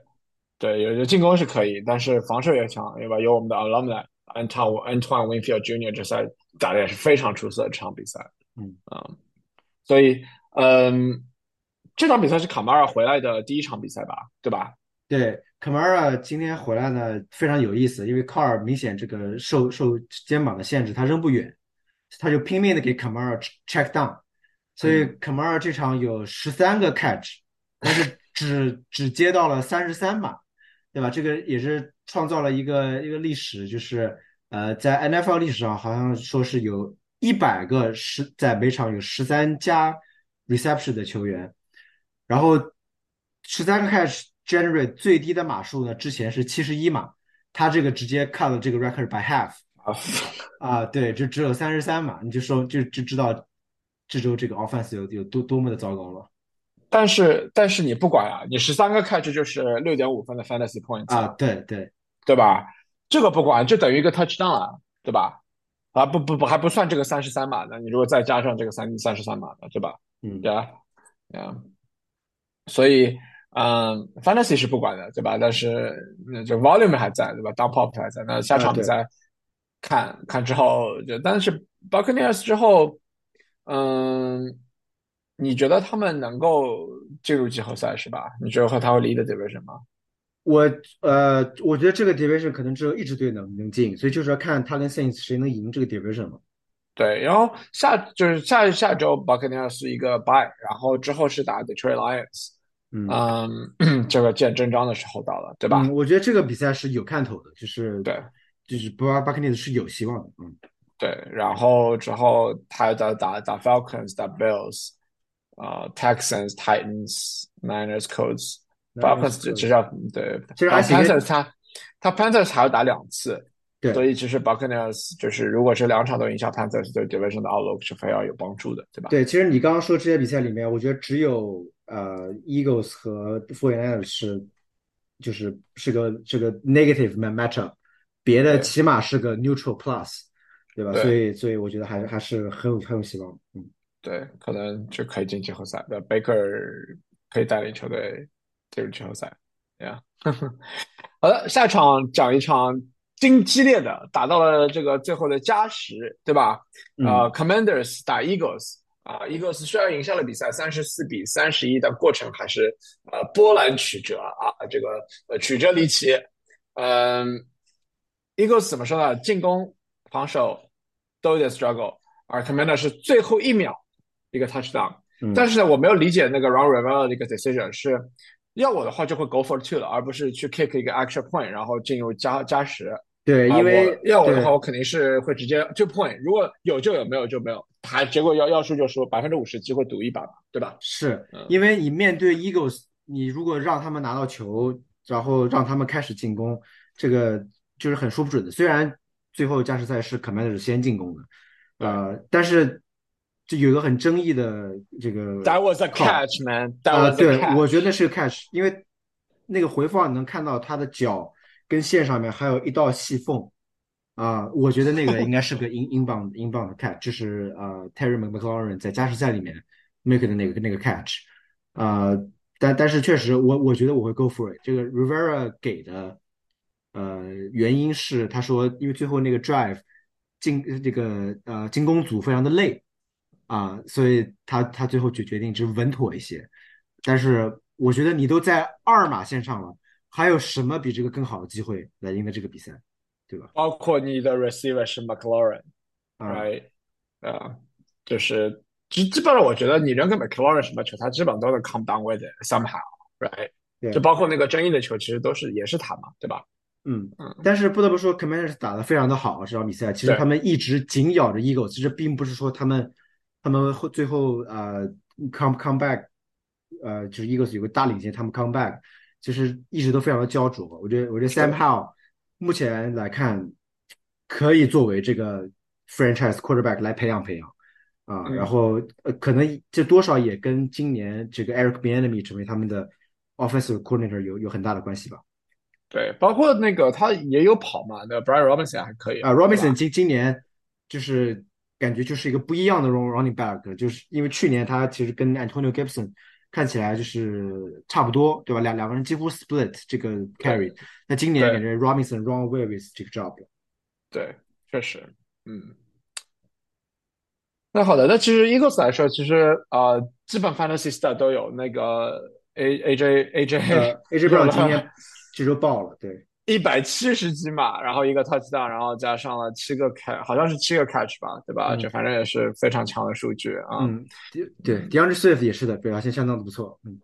对，有有进攻是可以，但是防守也强，对吧？有我们的 Alumni Antoine Antoine Winfield Jr. 这赛打的也是非常出色的这场比赛。嗯啊，所以嗯，这场比赛是卡马尔回来的第一场比赛吧？对吧？对，Kamara 今天回来呢，非常有意思，因为 Car 明显这个受受肩膀的限制，他扔不远，他就拼命的给 Kamara check down，所以 Kamara 这场有十三个 catch，但是只只接到了三十三码，对吧？这个也是创造了一个一个历史，就是呃，在 NFL 历史上好像说是有一百个十在每场有十三加 reception 的球员，然后十三个 catch。Generate 最低的码数呢？之前是七十一码，他这个直接 cut 了这个 record by half 啊，对，就只有三十三码，你就说就就知道这周这个 offense 有有多多么的糟糕了。但是但是你不管啊，你十三个 catch 就是六点五分的 fantasy points 啊，对对对吧？这个不管，就等于一个 touchdown 啊，对吧？啊不不不还不算这个三十三码的，你如果再加上这个三三十三码的，对吧？嗯，对啊，啊，所以。嗯，fantasy 是不管的，对吧？但是那就 volume 还在，对吧？当 pop 还在。那下场比赛看看之后，就但是 Buccaneers 之后，嗯，你觉得他们能够进入季后赛是吧？你觉得和他会 lead division 吗？我呃，我觉得这个 division 可能只有一支队能能进，所以就是要看他跟 Saints 谁能赢这个 division 嘛。对，然后下就是下下周 Buccaneers 是一个 bye，然后之后是打 Detroit Lions。嗯，这个见真章的时候到了，对吧？我觉得这个比赛是有看头的，就是对，就是布拉巴克尼斯是有希望的。嗯，对。然后之后他打打打 Falcons，打 Bills，啊，Texans、Titans、Niners、Colts、Falcons 只要对，其实还 Panthers 他他 Panthers 还要打两次，对。所以其实 Buccaneers 就是如果是两场都赢下 Panthers，对 Division 的 outlook 是非常有帮助的，对吧？对，其实你刚刚说这些比赛里面，我觉得只有。呃，Eagles 和 49ers 是，就是是个这个 negative matchup，别的起码是个 neutral plus，对吧？所以，所以我觉得还还是很有很有希望。嗯，对，可能就可以进季后赛。对，Baker 可以带领球队进入季后赛。对呀，好的，下场讲一场精激烈的，打到了这个最后的加时，对吧？呃，Commanders 打 Eagles。啊，Eagles 虽然赢下了比赛，三十四比三十一，但过程还是呃波澜曲折啊，这个呃曲折离奇。嗯，Eagles 怎么说呢？进攻、防守都有点 struggle，而 Commander 是最后一秒一个 touchdown。嗯但是呢，我没有理解那个 Ron Rivera 的一个 decision 是，要我的话就会 go for two 了，而不是去 kick 一个 extra point，然后进入加加时。对，啊因为我要我的话，我肯定是会直接 two point，如果有就有，没有就没有，还结果要要输就输，百分之五十机会赌一把嘛，对吧？是嗯因为你面对 Eagles，你如果让他们拿到球，然后让他们开始进攻，这个就是很说不准的。虽然最后加时赛是 Commander 先进攻的，呃，但是就有一个很争议的这个 That was a catch, man. That 啊，was a 对.我觉得那是个 catch，因为那个回放你能看到他的脚跟线上面还有一道细缝啊，我觉得那个 应该是个英英镑英镑的 catch，就是呃 Terry McLaurin 在加时赛里面 make 的那个那个 catch，啊，但但是确实我我觉得我会 go for it，这个 Rivera 给的呃原因是他说因为最后那个 drive 进这个呃进攻组非常的累。啊，所以他他最后决决定就是稳妥一些，但是我觉得你都在二马线上了，还有什么比这个更好的机会来赢得这个比赛，对吧？包括你的 receiver 是 McLaurin，啊，right？啊，就是基基本上我觉得你扔给 McLaurin 什么球，他基本都能 come down with it somehow，right？就包括那个争议的球，其实都是也是他嘛，对吧？嗯嗯，但是不得不说，Commanders 打得非常的好，这场比赛其实他们一直紧咬着 Eagles，其实并不是说他们他们会最后呃 come come back，呃，就是 Eagles 有个大领先，他们 come back，其实一直都非常的焦灼。我觉得我觉得 Sam Howell 目前来看可以作为这个 franchise quarterback 来培养培养啊，嗯然后呃可能这多少也跟今年这个 Eric Bieniemy 成为他们的 offensive coordinator 有有很大的关系吧。对，包括那个他也有跑嘛，那 Brian Robinson 还可以啊，Robinson 今今年就是感觉就是一个不一样的 run running back，就是因为去年他其实跟 Antonio Gibson 看起来就是差不多，对吧？两两个人几乎 split 这个 carry，那今年感觉 Robinson run away with 这个 job 了。对，确实，嗯。那好的，那其实 Eagles 来说，其实呃，基本 Fantasy Star 都有那个 A A J A J 呃，AJ Brown 今天这周爆了，对，一百七十几码，然后一个 touchdown，然后加上了七个 catch，好像是七个 catch 吧，对吧？嗯这反正也是非常强的数据啊。嗯，对，DeAndre Swift 也是的，表现相当的不错，嗯，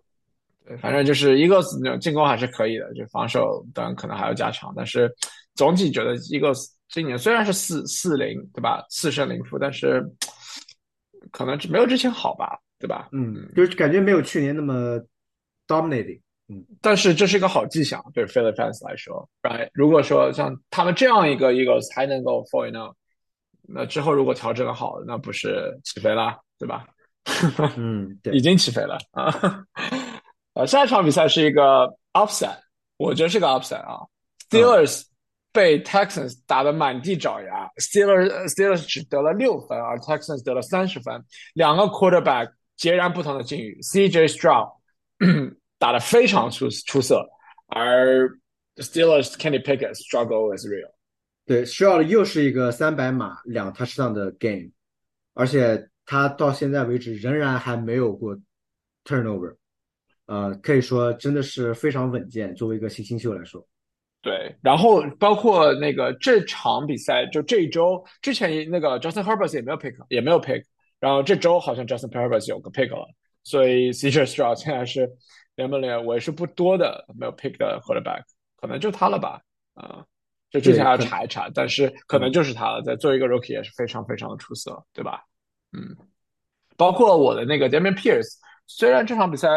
对，反正就是那种进攻还是可以的，就防守当然可能还要加强，但是总体觉得 Eagles 今年虽然是四四零，对吧？四胜零负，但是可能没有之前好吧，对吧？嗯，就是感觉没有去年那么 dominating，但是这是一个好迹象，对 Philly fans 来说，right？如果说像他们这样一个 Eagles 还能够 four and out，那之后如果调整的好，那不是起飞啦，对吧？嗯，对已，经起飞了啊！呃，下一场比赛是一个 upset，我觉得是个 upset 啊。Steelers 被 Texans 打得满地找牙，Steelers Steelers 只得了六分，而 Texans 得了三十分，两个 quarterback 截然不同的境遇。CJ Stroud 打得非常出出色，而 Steelers Kenny Pickett struggle is real。对 s h r o d 又是一个三百码两 touchdown 的 game，而且他到现在为止仍然还没有过 turnover，呃，可以说真的是非常稳健，作为一个新新秀来说。对，然后包括那个这场比赛，就这一周之前那个 Justin Herbert 也没有 pick，也没有 pick，然后这周好像 Justin Herbert 有个 pick 了，所以 CJ Stroud 现在是联盟里为数不多的没有 pick 的 quarterback，可能就他了吧，啊、就之前要查一查，但是可能就是他了，在做一个 rookie 也是非常非常的出色，对吧？嗯，包括我的那个 Damian Pierce，虽然这场比赛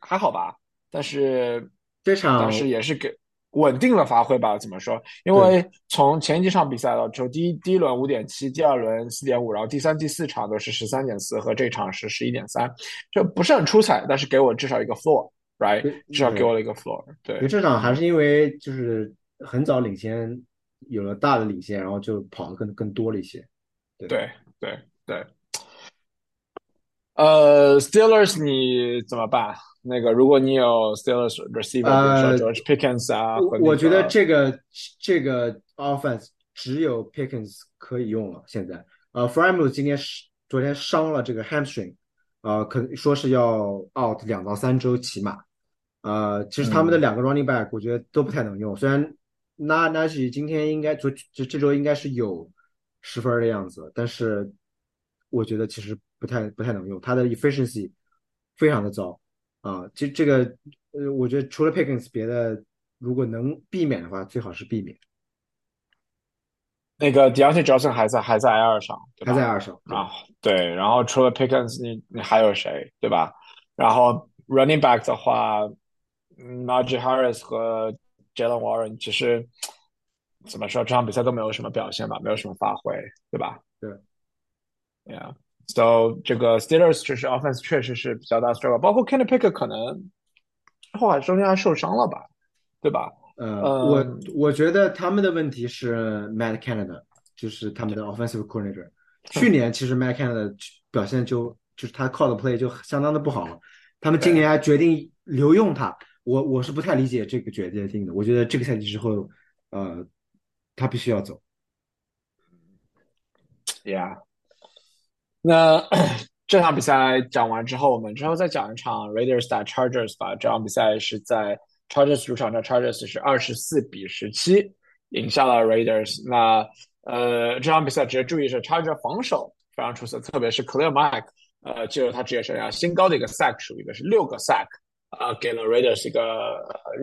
还好吧，但是这场但是也是给稳定了发挥吧，怎么说？因为从前几场比赛了，就第一第一轮五点七，第二轮四点五，然后第三、第四场都是十三点四，和这场是十一点三，就不是很出彩，但是给我至少一个 floor，right？至少给我了一个 floor，对这场还是因为就是很早领先，有了大的领先，然后就跑的更更多了一些。对对对对。呃，Steelers 你怎么办？那个，如果你有 Steelers receiver，比如呃说 George Pickens 啊，我我觉得这个这个 offense 只有 Pickens 可以用了。现在，呃 f r a m u 今天是昨天伤了这个 hamstring，呃，可说是要 out 两到三周起码。呃，其实他们的嗯两个 running back 我觉得都不太能用，虽然 Na Najee 今天应该昨这这周应该是有十分的样子，但是我觉得其实不太不太能用，他的 efficiency 非常的糟啊。这这个呃，我觉得除了 Pickens，别的如果能避免的话，最好是避免。那个 Deontay Johnson 还在还在 L 上，还在 L 上啊。对，然后除了 Pickens，你你还有谁，对吧？然后 Running Back 的话，Najee Harris 和 Jalen Warren 其实怎么说，这场比赛都没有什么表现吧，没有什么发挥，对吧？对，Yeah。So 这个 Steelers 确实 Offense 确实是比较大 struggle，包括 Kenny Pickett 可能后来中间还受伤了吧，对吧？呃，我我觉得他们的问题是 Matt Canada，就是他们的 offensive coordinator。去年其实 Matt Canada 表现就就是他 call 的 play 就相当的不好了。他们今年还决定留用他，我我是不太理解这个决定的。我觉得这个赛季之后，呃，他必须要走。Yeah，那 这场比赛讲完之后，我们之后再讲一场 Raiders 打 Chargers 吧。这场比赛是在。Chargers 主场的 Chargers 是二十四比十七赢下了 Raiders。那呃，这场比赛值得注意是 Chargers 防守非常出色，特别是 Clear Mike，呃，进入他职业生涯新高的一个 sack 数，一个是六个 sack，啊，给了 Raiders 一个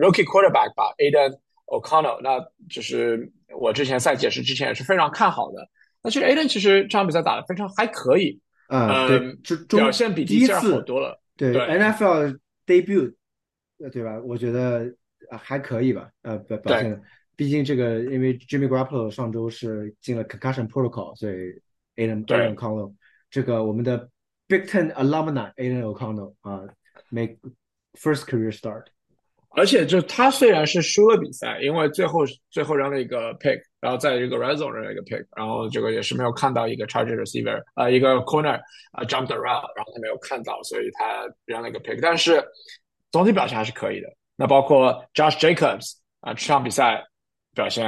Rookie Quarterback 吧，Aiden O'Connell。那就是我之前赛解释之前也是非常看好的。那其实 Aiden 其实这场比赛打的非常还可以，嗯，对，表现比第一次好多了。对 NFL debut。呃，对吧？我觉得还可以吧。呃，表表现，毕竟这个因为 Jimmy Garoppolo 上周是进了 concussion protocol，所以 Aiden Aiden O'Connell 这个我们的 Big Ten alumni Aiden O'Connell 啊，make first career start。而且就他虽然是输了比赛，因为最后最后扔了一个 pick，然后在一个 red zone 扔了一个 pick，然后这个也是没有看到一个 charge receiver 啊，一个 corner 啊 jumped around，然后他没有看到，所以他扔了一个 pick，但是。总体表现还是可以的。那包括 Josh Jacobs 啊，这场比赛表现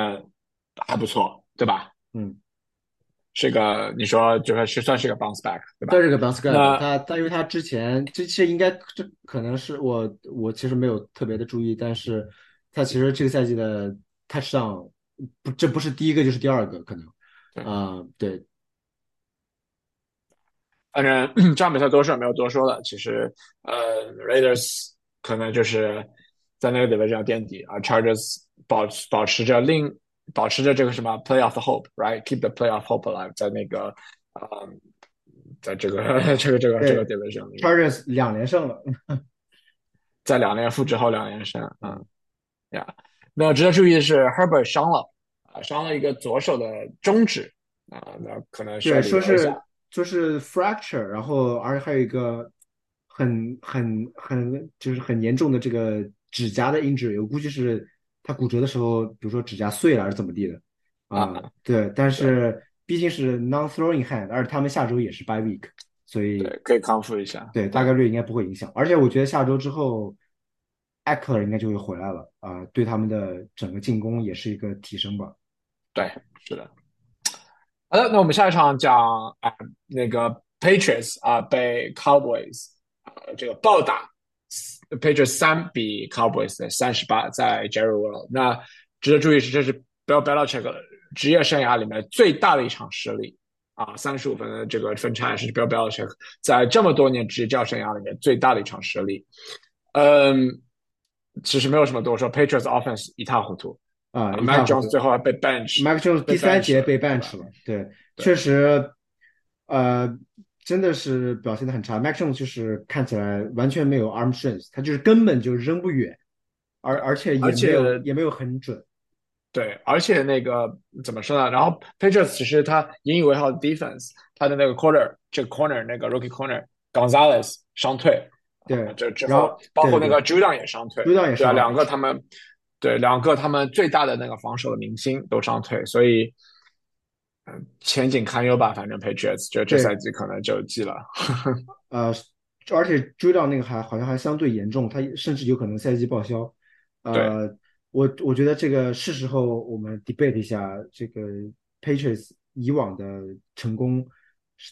还不错，对吧？嗯，是个你说就是算是个 bounce back，对吧？算是个 bounce back。他他因为他之前这其实应该这可能是我我其实没有特别的注意，但是他其实这个赛季的 touchdown 不这不是第一个就是第二个可能啊对。反正这场比赛多少没有多说了，其实呃 Raiders。可能就是在那个 division 垫底啊，Chargers 保保持着另保持着这个什么 playoff hope，right？Keep the playoff hope alive，在那个啊，在这个这个这个这个 division，Chargers 两连胜了，在两连负之后两连胜，嗯，呀，那值得注意的是 Herbert 伤了啊，伤了一个左手的中指啊，那可能对说是就是 fracture，然后而且还有一个。很很很就是很严重的这个指甲的 injury，我估计是他骨折的时候，比如说指甲碎了还是怎么地的啊？对，但是毕竟是 non-throwing hand，而且他们下周也是 by week，所以可以康复一下。对，大概率应该不会影响。而且我觉得下周之后，Eckler 应该就会回来了啊，对他们的整个进攻也是一个提升吧。对，是的。好的，那我们下一场讲啊，那个 Patriots 啊被 Cowboys。呃，这个暴打 Patriots 三比 Cowboys 的三十八，在 Jerry World。那值得注意是，这是 Bill Belichick 职业生涯里面最大的一场失利啊，三十五分的这个分差是 Bill Belichick 在这么多年执教生涯里面最大的一场失利。嗯，其实没有什么多说，Patriots offense 一塌糊涂啊，Mac Jones 最后还被 bench，Mac Jones 第三节被 bench 了，对，确实，呃。真的是表现的很差，Mac Jones 就是看起来完全没有 arm strength，他就是根本就扔不远，而而且也没有也没有很准。对，而且那个怎么说呢？然后 Patriots 其实他引以为豪的 defense，他的那个 corner 这个 corner 那个 rookie corner Gonzalez 伤退，对，这之后包括那个 Judon 也伤退，Judon 也是两个他们对两个他们最大的那个防守的明星都伤退，所以。嗯，前景堪忧吧，反正 Patriots 就这赛季可能就记了。呃，而且追到那个还好像还相对严重，他甚至有可能赛季报销。呃，我我觉得这个是时候我们 debate 一下这个 Patriots 以往的成功，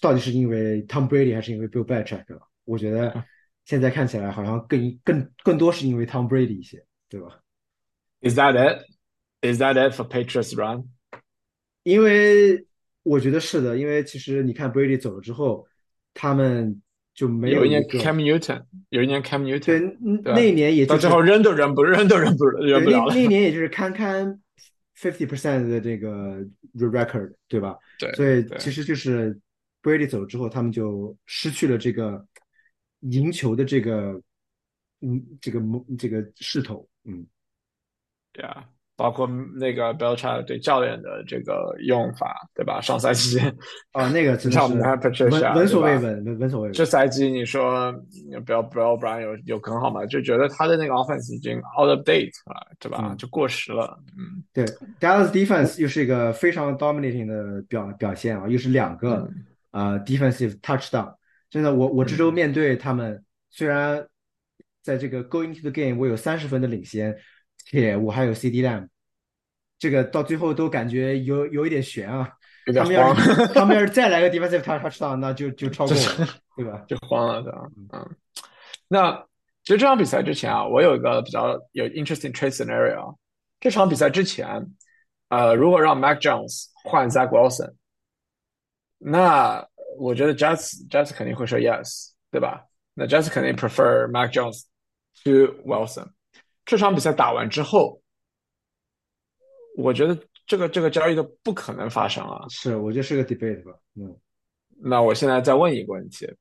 到底是因为 Tom Brady 还是因为 Bill Belichick 了？我觉得 现在看起来好像更更更多是因为 Tom Brady 一些，对吧？Is that it? Is that it for Patriots run? 因为我觉得是的，因为其实你看 Brady 走了之后，他们就没有一年 Cam Newton，有一年 Cam 对 Newton，嗯对那一年也就是到最后扔都扔不扔都扔不扔不了了。那那一年也就是堪堪 fifty percent 的这个 record 对吧？对所以其实就是 Brady 走了之后，他们就失去了这个赢球的这个嗯这个这个势头，嗯。对啊，包括那个 Belichick 对教练的这个用法，对吧？上赛季 啊，那个真的是像我们看 Patricia，闻闻所未闻，闻闻所未闻。这赛季你说不要不要不然有有更好嘛？就觉得他的那个 offense 已经 out of date 了，对吧？嗯就过时了。嗯，对，Dallas defense 又是一个非常 dominating 的表表现啊，又是两个嗯呃 defensive touchdown。真的，我我这周嗯面对他们，虽然在这个 going into the game 我有三十分的领先，且我还有 CD Lamb，这个到最后都感觉有有一点悬啊。有点他们要慌，是他们要是再来个 defensive touch- touchdown，那就就超过了，对吧？就慌了，对吧？嗯，那其实这场比赛之前啊，我有一个比较有 interesting trade scenario 啊。这场比赛之前，呃，如果让 Mac Jones 换 Zach Wilson，那我觉得 Jets Jets 肯定会说 yes，对吧？那 Jets 肯定 prefer Mac Jones to Wilson。这场比赛打完之后，我觉得这个这个交易都不可能发生啊。是，我觉得是个 debate 吧，嗯。那我现在再问一个问题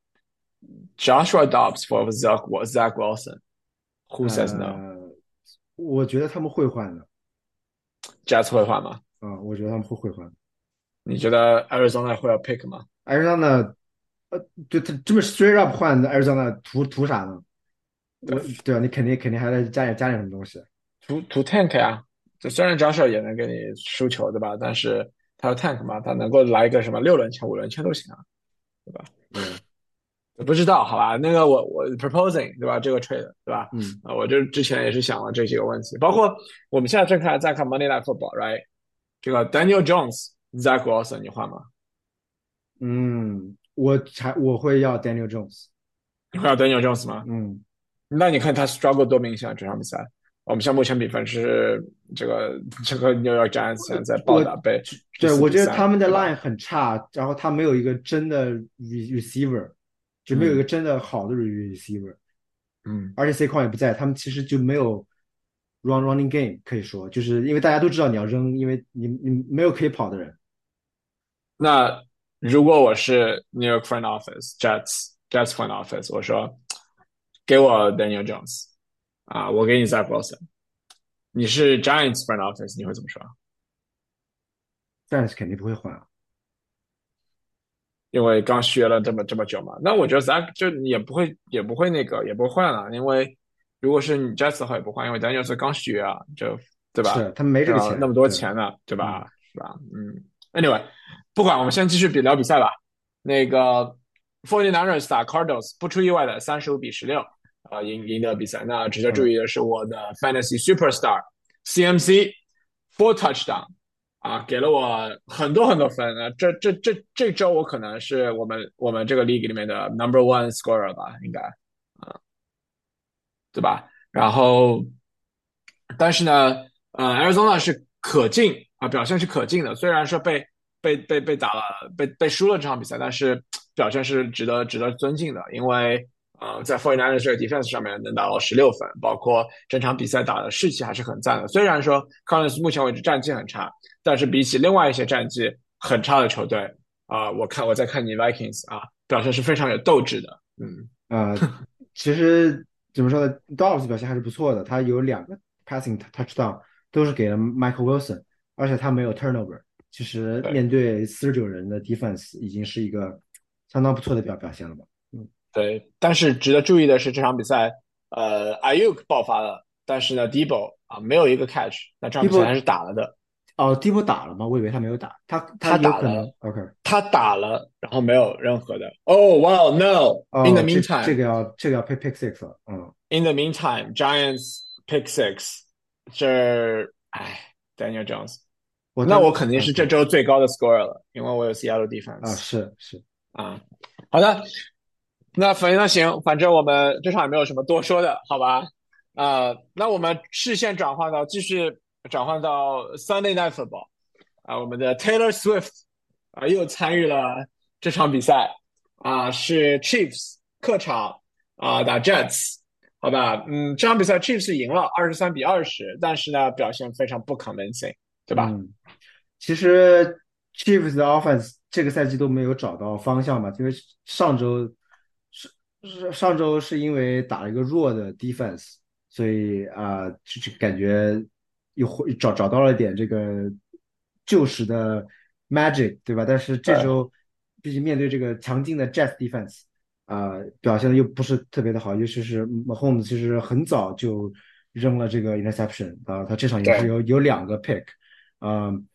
：Joshua Dobbs for Zach Zach Wilson，Who says no？呃，我觉得他们会换的，Jets 会换吗？啊、我觉得他们会会换。你觉得 Arizona 会要 pick 吗？Arizona，呃，就他这么 straight up 换的 Arizona 图图啥呢？我 对啊，你肯定肯定还得加点加点什么东西。图图 tank 呀、就虽然 Joshua 也能给你输球，对吧？但是他有 tank 嘛，他能够来一个什么六轮签、五轮签都行啊，对吧？嗯，不知道，好吧？那个我我 proposing 对吧？这个 trade 对吧？嗯，啊，我就之前也是想了这几个问题，包括我们现在正看在看 Monday Night Football，right？这个 Daniel Jones、Zach Wilson 你换吗？嗯，我才我会要 Daniel Jones。你会要 Daniel Jones 吗？嗯，那你看他 struggle 多明显啊！这场比赛，我们现在目前比分是这个这个 New York Giants 现在在暴打被对，我觉得他们的 line 很差，然后他没有一个真的 re receiver，就没有一个真的好的 re receiver，嗯而且 C 框也不在，他们其实就没有 run running game，可以说就是因为大家都知道你要扔，因为你你没有可以跑的人。那如果我是 New York front office Jets Jets front office，我说给我 Daniel Jones 啊，我给你 Zach Wilson。你是 Giants front office，你会怎么说？但是肯定不会换啊。因为刚学了这么这么久嘛，那我觉得 Zach 就也不会也不会那个也不会换了，因为如果是你 Jets 的话也不换，因为 Daniel 是刚学啊，就对吧？是他们没这个钱，啊那么多钱呢，对吧？是吧？嗯，Anyway，不管，我们先继续比聊比赛吧。那个 49ers 打 Cardinals，不出意外的三十五比十六，啊，赢赢得比赛。那值得注意的是，我的 Fantasy Superstar CMC four touchdown 啊，给了我很多很多分啊。这这这这周我可能是我们我们这个 league 里面的 number one scorer 吧，应该啊，对吧？然后，但是呢，呃，Arizona 是可敬啊，表现是可敬的。虽然说被被被被打了，被被输了这场比赛，但是表现是值得值得尊敬的。因为呃，在 49ers 这个 defense 上面能打到十六分，包括整场比赛打的士气还是很赞的。虽然说 Cardinals 目前为止战绩很差，但是比起另外一些战绩很差的球队啊、我看我在看你 Vikings 啊，表现是非常有斗志的。嗯呃，其实怎么说呢，Dobbs 表现还是不错的，他有两个 passing touchdown 都是给了 Michael Wilson，而且他没有 turnover。其实面对四十九人的 defense 已经是一个相当不错的表表现了吧？对，但是值得注意的是，这场比赛，呃，Ayuk 爆发了，但是呢，Debo 啊没有一个 catch，那这场比赛还是打了的。哦 d e b o 打了吗？我以为他没有打，他他打了 OK。他打了，然后没有任何的。Oh wow no! 哦 In the meantime, 这个要这个要 pick pick six 了，嗯，in the meantime, Giants pick six，这唉，Daniel Jones，我那我肯定是这周最高的 scorer 了，因为我有 Seattle 啊 defense 啊是是，啊。好的，那反正那行，反正我们这场也没有什么多说的，好吧？啊、那我们视线转换到继续转换到 Sunday Night Football 啊，我们的 Taylor Swift 啊，又参与了这场比赛啊，是 Chiefs 客场啊打 Jets，好吧，嗯，这场比赛 Chiefs 赢了二十三比二十，但是呢表现非常不 convincing，对吧？其实 Chiefs 的 offense 这个赛季都没有找到方向嘛，因为上周上周是因为打了一个弱的 defense，所以啊，就就感觉又回找找到了点这个旧时的 magic，对吧？但是这周毕竟面对这个强劲的 Jazz defense，啊、表现的又不是特别的好，尤其是 Mahomes 其实很早就扔了这个 interception 啊、他这场也是有有两个 pick，嗯，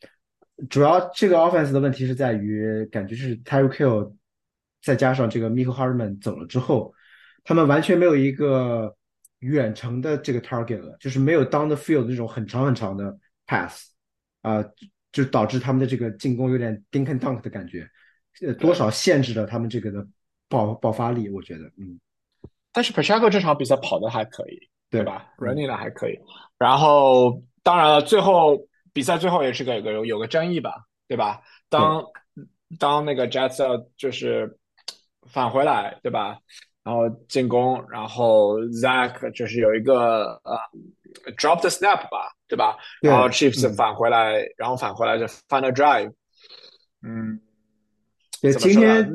主要这个 offense 的问题是在于，感觉是 Tyreek Hill 再加上这个 Mecole Hardman 走了之后，他们完全没有一个远程的这个 target 了，就是没有 down the field 那种很长很长的 pass，啊、就导致他们的这个进攻有点 dink and dunk 的感觉，呃，多少限制了他们这个的爆爆发力，我觉得，嗯，但是 Pacheco 这场比赛跑的还可以，对吧嗯？Running 的还可以，然后当然了，最后比赛最后也是个有个有有个争议吧，对吧？当当那个 Jets 要就是返回来，对吧？然后进攻，然后 Zach 就是有一个呃 drop the snap 吧，对吧？对然后 Chiefs 嗯返回来，然后返回来就 final drive，嗯，对，今天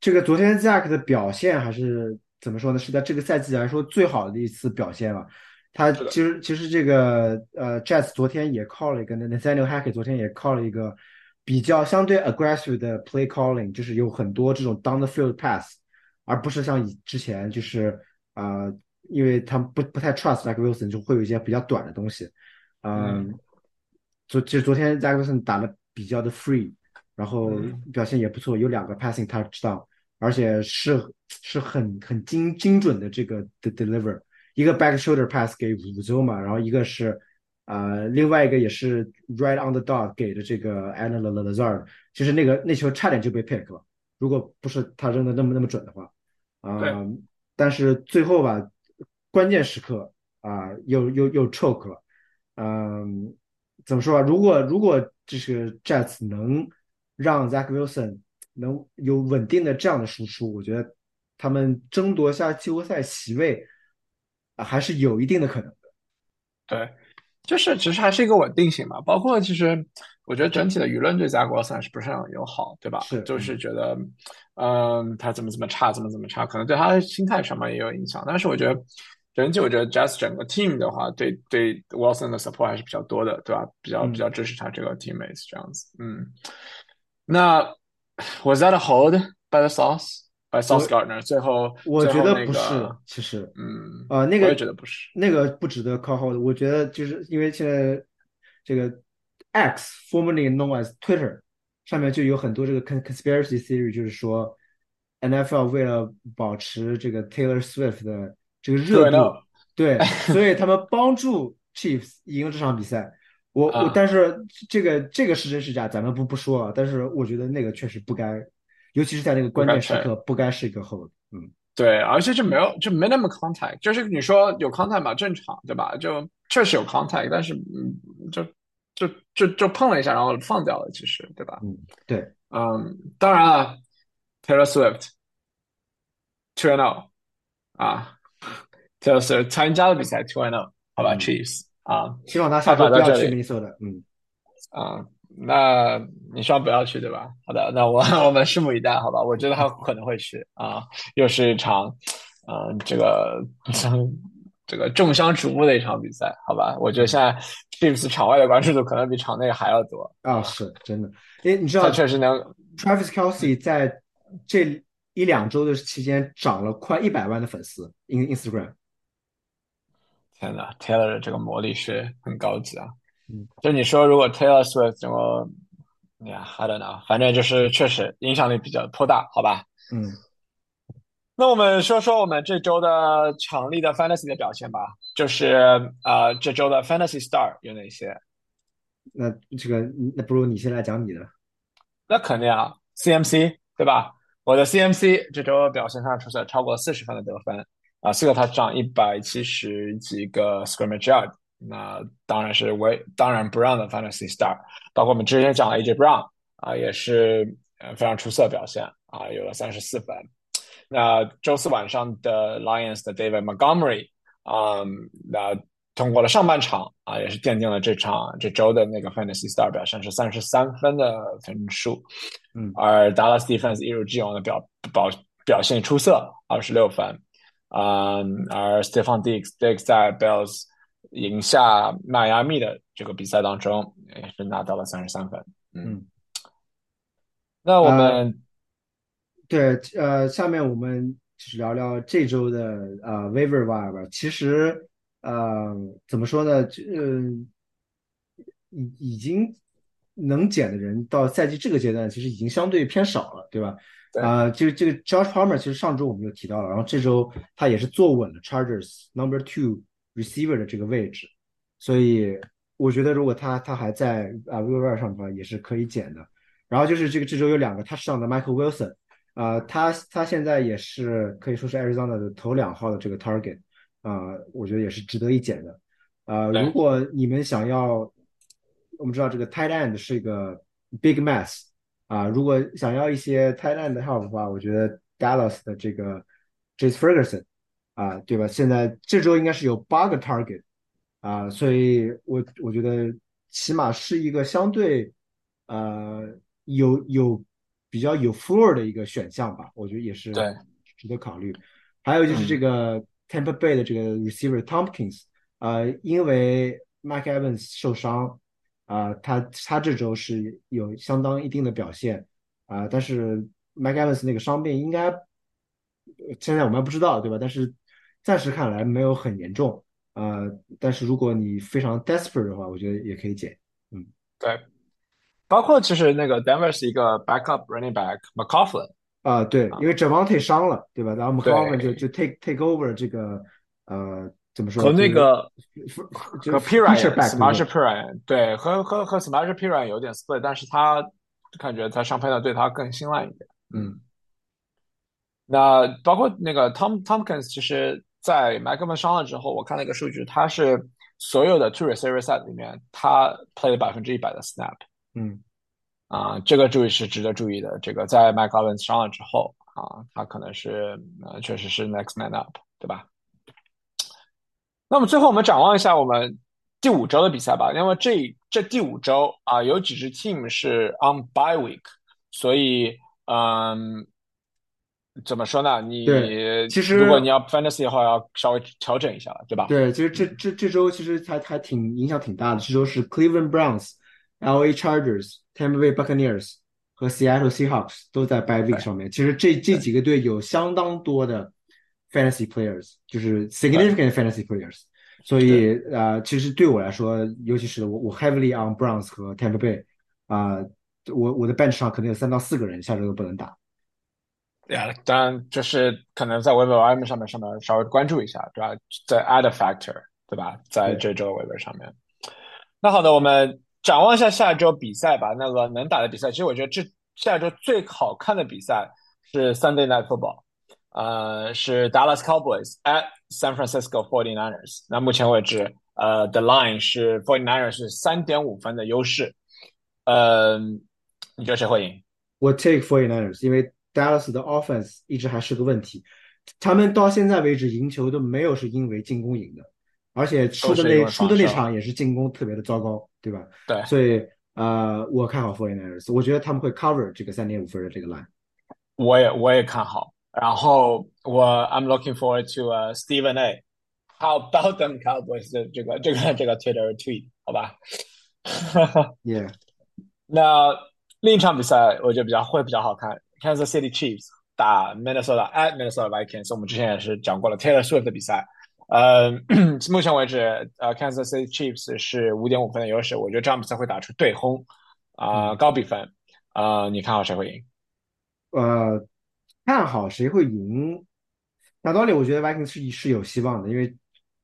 这个昨天 Zach 的表现还是怎么说呢？是在这个赛季来说最好的一次表现了。他其实其实这个呃 Jets 昨天也 call 了一个那 Nathaniel Hackett 昨天也 call 了一个比较相对 aggressive 的 play calling，就是有很多这种 down the field pass，而不是像以之前就是啊、呃因为他们不不太 trust Zach Wilson，就会有一些比较短的东西。嗯，昨其实昨天 Zach Wilson 打的比较的 free，然后嗯表现也不错，有两个 passing touchdown，而且是是很很精精准的这个的 deliver，一个 back shoulder pass 给五周嘛，然后一个是呃另外一个也是 right on the dot 给的这个 Alan Lazard，其实那个那球差点就被 pick 了，如果不是他扔的那么那么准的话，啊、对但是最后吧，关键时刻啊、又又又 choke 了。嗯，怎么说啊？如果如果这个 Jets 能让 Zach Wilson 能有稳定的这样的输出，我觉得他们争夺下季后赛席位啊，还是有一定的可能的。对，就是其实还是一个稳定性嘛。包括其实我觉得整体的舆论对 Zach Wilson 还是不是很友好，对吧？是就是觉得，嗯，他怎么怎么差，怎么怎么差，可能对他的心态上面也有影响。但是我觉得整体，我觉得 Jazz 整个 team 的话，对对 Wilson 的 support 还是比较多的，对吧？比较嗯比较支持他这个 teammates 这样子。嗯，那 was that a hold by the Sauce by South Gardner？最后我觉得不是个，，其实嗯，呃，那个我也觉得不是。那个不值得靠后的。我觉得就是因为现在这个 X formerly known as Twitter 上面就有很多这个 con conspiracy theory，就是说 NFL 为了保持这个 Taylor Swift 的这个热度对，所以他们帮助 Chiefs 赢了这场比赛。我我啊但是这个这个是真是假，咱们不不说啊。但是我觉得那个确实不该，尤其是在那个关键时刻，不该是一个 hold。嗯，对，而且就没有就 minimum contact，就是你说有 contact 吧，正常，对吧？就确实有 contact，但是嗯，就就就就碰了一下，然后放掉了，其实，对吧？嗯，对，嗯，当然了，Taylor Swift two and zero 啊，Taylor Swift 参加了比赛 two and zero，好吧嗯，Chiefs 啊希望他下周不要去他打到这里明尼苏的。嗯，啊，那你希望不要去，对吧？好的，那我 我们拭目以待，好吧？我觉得他可能会去啊，又是一场，嗯、这个 这个众相瞩目的一场比赛，好吧？我觉得现在 Chiefs 场外的关注度可能比场内还要多，啊，是真的。诶，你知道他确实能，Travis Kelsey 在这一两周的期间涨了快一百万的粉丝，in Instagram。天呐，Taylor 的这个魔力是很高级啊。嗯，就你说，如果 Taylor Swift 整个，呀，I don't know，反正就是确实影响力比较颇大，好吧？嗯，那我们说说我们这周的场力的 Fantasy 的表现吧，就是呃这周的 Fantasy Star 有哪些？那这个那不如你先来讲你的。那肯定啊，CMC 对吧？我的 CMC 这周表现上出色，超过四十分的得分啊，四个 touchdown，一百七十几个 scrimmage yard，那当然是为当然 Brown 的 Fantasy Star，包括我们之前讲的 AJ Brown 啊，也是呃非常出色表现啊，有了三十四分。那周四晚上的 Lions 的 David Montgomery 啊，那通过了上半场啊，也是奠定了这场这周的那个 Fantasy Star 表现是三十三分的分数。嗯，而 Dallas Defense 一如既往的表表表现出色，二十六分。啊、而 Stephon Diggs Diggs 在 Bills 赢下迈阿密的这个比赛当中，也是拿到了三十三分。嗯，那我们对，呃，下面我们就是聊聊这周的呃 waiver wire 吧。其实，呃，怎么说呢？这呃已已经能减的人到赛季这个阶段，其实已经相对偏少了，对吧？对啊、这个这个 Josh Palmer 其实上周我们就提到了，然后这周他也是坐稳了 Chargers number two receiver 的这个位置，所以我觉得如果他他还在啊 waiver wire 上的话，也是可以捡的。然后就是这个这周有两个他上的 Michael Wilson。啊、他他现在也是可以说是 Arizona 的头两号的这个 target，啊、我觉得也是值得一捡的。啊、对如果你们想要，我们知道这个 tight end 是一个 big mess，啊、如果想要一些 tight end 的 help 的话，我觉得 Dallas 的这个 Jace Ferguson，啊、对吧？现在这周应该是有八个 target，啊、所以我我觉得起码是一个相对，呃，有有比较有 floor 的一个选项吧，我觉得也是对值得考虑。还有就是这个 Tampa Bay 的这个 receiver Tompkins，呃，因为 Mike Evans 受伤，啊、他他这周是有相当一定的表现，啊、但是 Mike Evans 那个伤病应该现在我们还不知道，对吧？但是暂时看来没有很严重，呃，但是如果你非常 desperate 的话，我觉得也可以减。嗯。对，包括其实那个 Denver 是一个 backup running back McCoughlin，啊，对，因为 Javante 伤了，对吧？然后 McCollum 就就 take take over 这个呃怎么说？和那个就和 Piran Smash 对 Piran 对，和和和 Smash Piran 有点 split，但是他感觉在上配的对他更信赖一点。嗯，那包括那个 Tom Tompkins，其实在 m c 麦 n 伤了之后，我看了一个数据，他是所有的 two receiver set 里面，他 play 了百分之一百的 snap。嗯啊，这个注意是值得注意的。这个在 Evans 伤了之后啊，他可能是呃，确实是 next man up，对吧？那么最后我们展望一下我们第五周的比赛吧，因为这这第五周啊，有几支 team 是 on bye week，所以嗯，怎么说呢？你对其实如果你要 fantasy 的话，要稍微调整一下了，对吧？对，其实这这这周其实还还挺影响挺大的。这周是 Cleveland Browns、LA Chargers、Tampa Bay Buccaneers 和 Seattle Seahawks 都在 bye week 上面。其实这这几个队有相当多的 fantasy players，就是 significant fantasy players。所以啊、呃其实对我来说，尤其是我我 heavily on Browns 和 Tampa Bay 啊、我我的 bench 上可能有三到四个人下周都不能打。对啊，当然就是可能在 Web M 上面上面稍微关注一下，对吧？在 add factor，对吧？在这周 Web 上面。那好的，我们展望一下下周比赛吧。那个能打的比赛，其实我觉得这下周最好看的比赛是 Sunday Night Football，呃，是 Dallas Cowboys at San Francisco 49ers。那目前为止，呃，the line 是 49ers 是三点五分的优势。呃，你觉得谁会赢？我 take 49ers，因为 Dallas 的 offense 一直还是个问题，他们到现在为止赢球都没有是因为进攻赢的，而且输的那输的那场也是进攻特别的糟糕，对吧？对，所以呃，我看好 Fortiners，我觉得他们会 cover 这个三点五分的这个 line。我也我也看好。然后我 I'm looking forward to 呃 Stephen A. How about them Cowboys 的这个这个这个 Twitter tweet 好吧？Yeah，那另一场比赛我觉得比较会比较好看，Kansas City Chiefs 打 Minnesota at Minnesota Vikings，我们之前也是讲过了 Taylor Swift 的比赛。呃，目前为止，呃，Kansas City Chiefs 是五点五分的优势，我觉得这场比赛会打出对轰，啊、高比分，啊、你看好谁会赢？呃，看好谁会赢？讲道理，我觉得 Vikings 是是有希望的，因为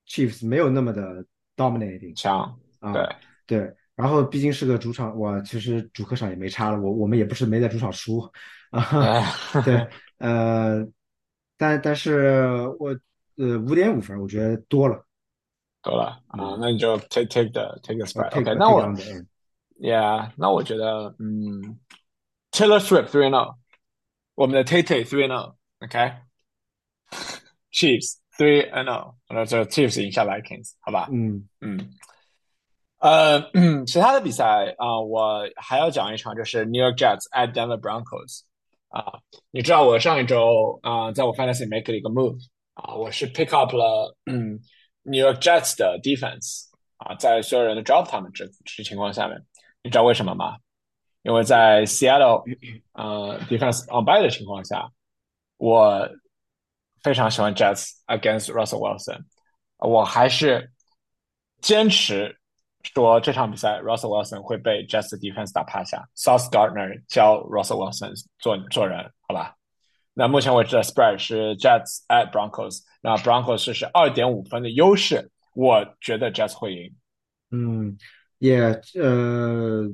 Chiefs 没有那么的 dominating 强，啊。对，对，然后毕竟是个主场，我其实主客场也没差了，我我们也不是没在主场输啊。哎对，呃，但但是我呃五点五分，我觉得多了。多了啊，那你就 take take the take the 呃 spread。OK，the- 那我 Yeah，那我觉得，嗯，Taylor Swift three and zero，我们的 Tay Tay three and zero，OK，Chiefs three and zero，那这 Chiefs 赢下 Vikings，好吧？嗯嗯。呃，其他的比赛啊，我还要讲一场，就是 New York Jets at Denver Broncos。啊，你知道我上一周啊，在我 Fantasy make 了一个 move 啊，我是 pick up 了嗯 New York Jets 的 defense 啊，在所有人都 drop 他们这这情况下面，你知道为什么吗？因为在 Seattle 呃 defense on by 的情况下，我非常喜欢 Jets against Russell Wilson，我还是坚持。说这场比赛 Russell Wilson 会被 Jets defense 打趴下，South Gardner 教 Russell Wilson 做做人，好吧？那目前为止的 spread 是 Jets at Broncos，那 Broncos 是是二点五分的优势，我觉得 Jets 会赢。嗯，也呃，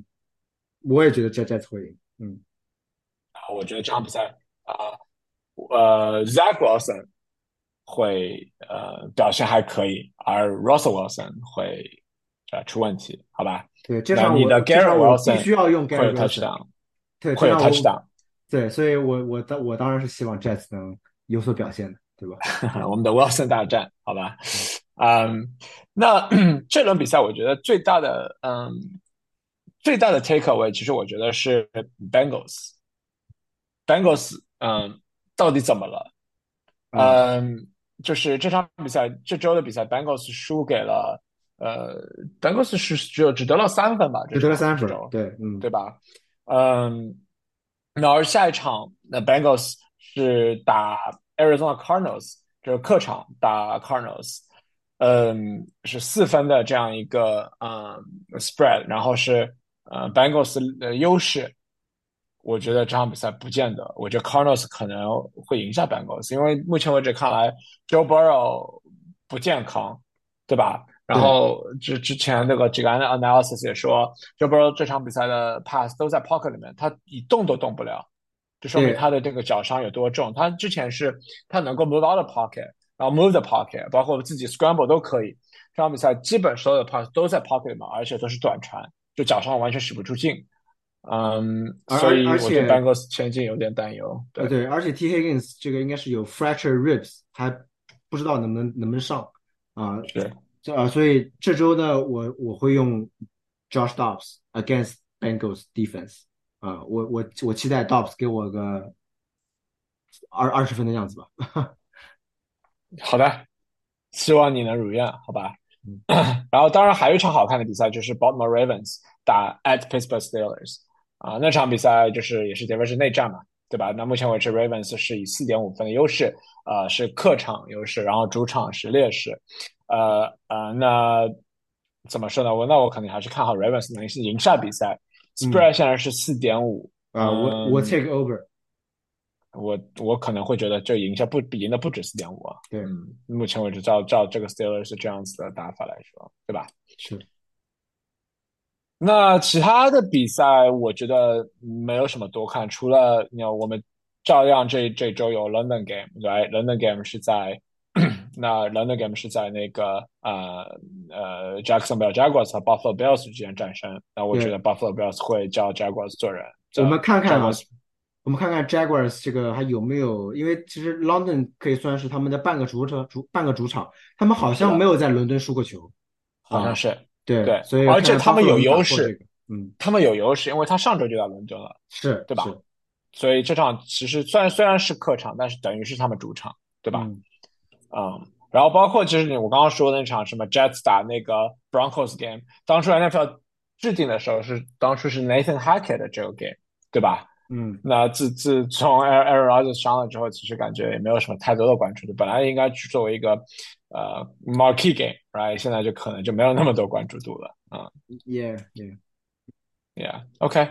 我也觉得 Jets 会赢。嗯，啊，我觉得这场比赛啊，呃，Zach Wilson 会呃表现还可以，而 Russell Wilson 会。呃，出问题，好吧？对，这场你的 Gary Wilson 必须要用 Gary Wilson，对，会有 touchdown，对，所以我我当我当然是希望 Jets 能有所表现的，对吧？我们的 Wilson 大战，好吧？嗯，那 这轮比赛我觉得最大的嗯最大的 takeaway，其实我觉得是 Bengals，Bengals，嗯，到底怎么了？嗯，就是这场比赛这周的比赛，Bengals 输给了。呃，Bengals 是只有只得了三分吧？只得了三分，对，嗯，对吧？嗯，那而下一场，那 Bengals 是打 Arizona Cardinals，就是客场打 Cardinals，嗯，是四分的这样一个嗯 spread，然后是呃 Bengals 的优势，我觉得这场比赛不见得，我觉得 Cardinals 可能会赢下 Bengals，因为目前为止看来 Joe Burrow 不健康，对吧？然后之之前那个几个 analysis 也说，就不说这场比赛的 pass 都在 pocket 里面，他一动都动不了，就说明他的这个脚伤有多重。他之前是他能够 move out of pocket，然后 move the pocket，包括自己 scramble 都可以。这场比赛基本所有的 pass 都在 pocket 里面，而且都是短传，就脚上完全使不出劲。嗯，所以我对 Bengals 前景有点担忧。对对，而且 T Higgins 这个应该是有 fracture ribs，还不知道能不能能不能上啊？对。这啊，所以这周呢，我我会用 Josh Dobbs against Bengals defense 啊，我我我期待 Dobbs 给我个二二十分的样子吧。好的，希望你能如愿，好吧。嗯 然后当然还有一场好看的比赛，就是 Baltimore Ravens 打 at Pittsburgh Steelers 啊，那场比赛就是也是结果是内战嘛，对吧？那目前为止 Ravens 是以四点五分的优势，呃，是客场优势，然后主场是劣势。呃呃，那怎么说呢？我那我肯定还是看好 Ravens 能赢下比赛。Spread 现在是四点五。啊，我我 take over。我我可能会觉得这赢下不比赢的不止四点五啊。对，目前为止照照这个 Steelers 这样子的打法来说，对吧？是。那其他的比赛，我觉得没有什么多看，除了你我们照样这这周有 London Game，对，London Game 是在。那 London Game 是在那个呃呃 Jacksonville Jaguars 和 Buffalo Bills 之间战胜。那我觉得 Buffalo Bills 会叫 Jaguars 做人。我们看看啊，我们看看 Jaguars 这个还有没有？因为其实 London 可以算是他们的半个主场，主半个主场，他们好像没有在伦敦输过球，好像是。对对，所以而且他们有优势，嗯，他们有优势，因为他上周就在伦敦了，是对吧？所以这场其实虽然虽然是客场，但是等于是他们主场，对吧？嗯，然后包括就是你我刚刚说的那场什么 Jets 打那个 Broncos game，当初 NFL 制定的时候是当初是 Nathan Hackett 的这个 game，对吧？嗯，那自自从 Aaron Rodgers 伤了之后，其实感觉也没有什么太多的关注度。本来应该去作为一个呃 marquee game，right？现在就可能就没有那么多关注度了。啊，Yeah，Yeah，Yeah，OK，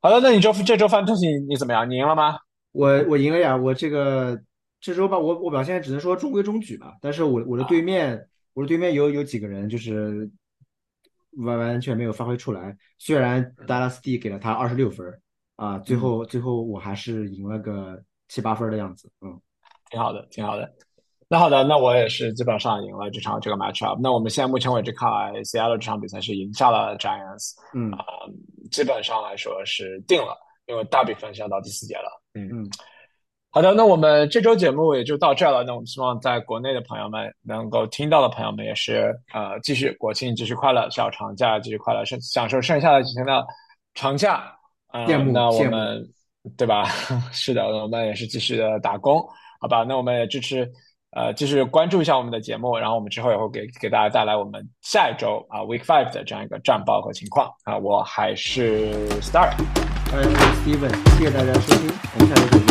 好的，那你周这周 fantasy 你怎么样？你赢了吗？我我赢了呀，我这个。这周吧，我我表现只能说中规中矩吧。但是我我的对面，我的对面有有几个人就是完完全没有发挥出来。虽然 Dallas D 给了他二十六分啊，最后最后我还是赢了个七八分的样子。嗯，挺好的，挺好的。那好的，那我也是基本上赢了这场这个 match up。那我们现在目前为止看来，Seattle 这场比赛是赢下了 Giants。嗯啊，基本上来说是定了。因为大比分是要到第四节了。嗯嗯。好的，那我们这周节目也就到这了。那我们希望在国内的朋友们能够听到的朋友们也是呃，继续国庆继续快乐，小长假继续快乐，剩享受剩下的几天的长假。嗯，那我们对吧？是的，我们也是继续的打工，好吧？那我们也支持呃，继续关注一下我们的节目，然后我们之后也会给给大家带来我们下一周啊 Week Five 的这样一个战报和情况啊。我还是 Star，我是 Steven，谢谢大家收听，我们下周再见。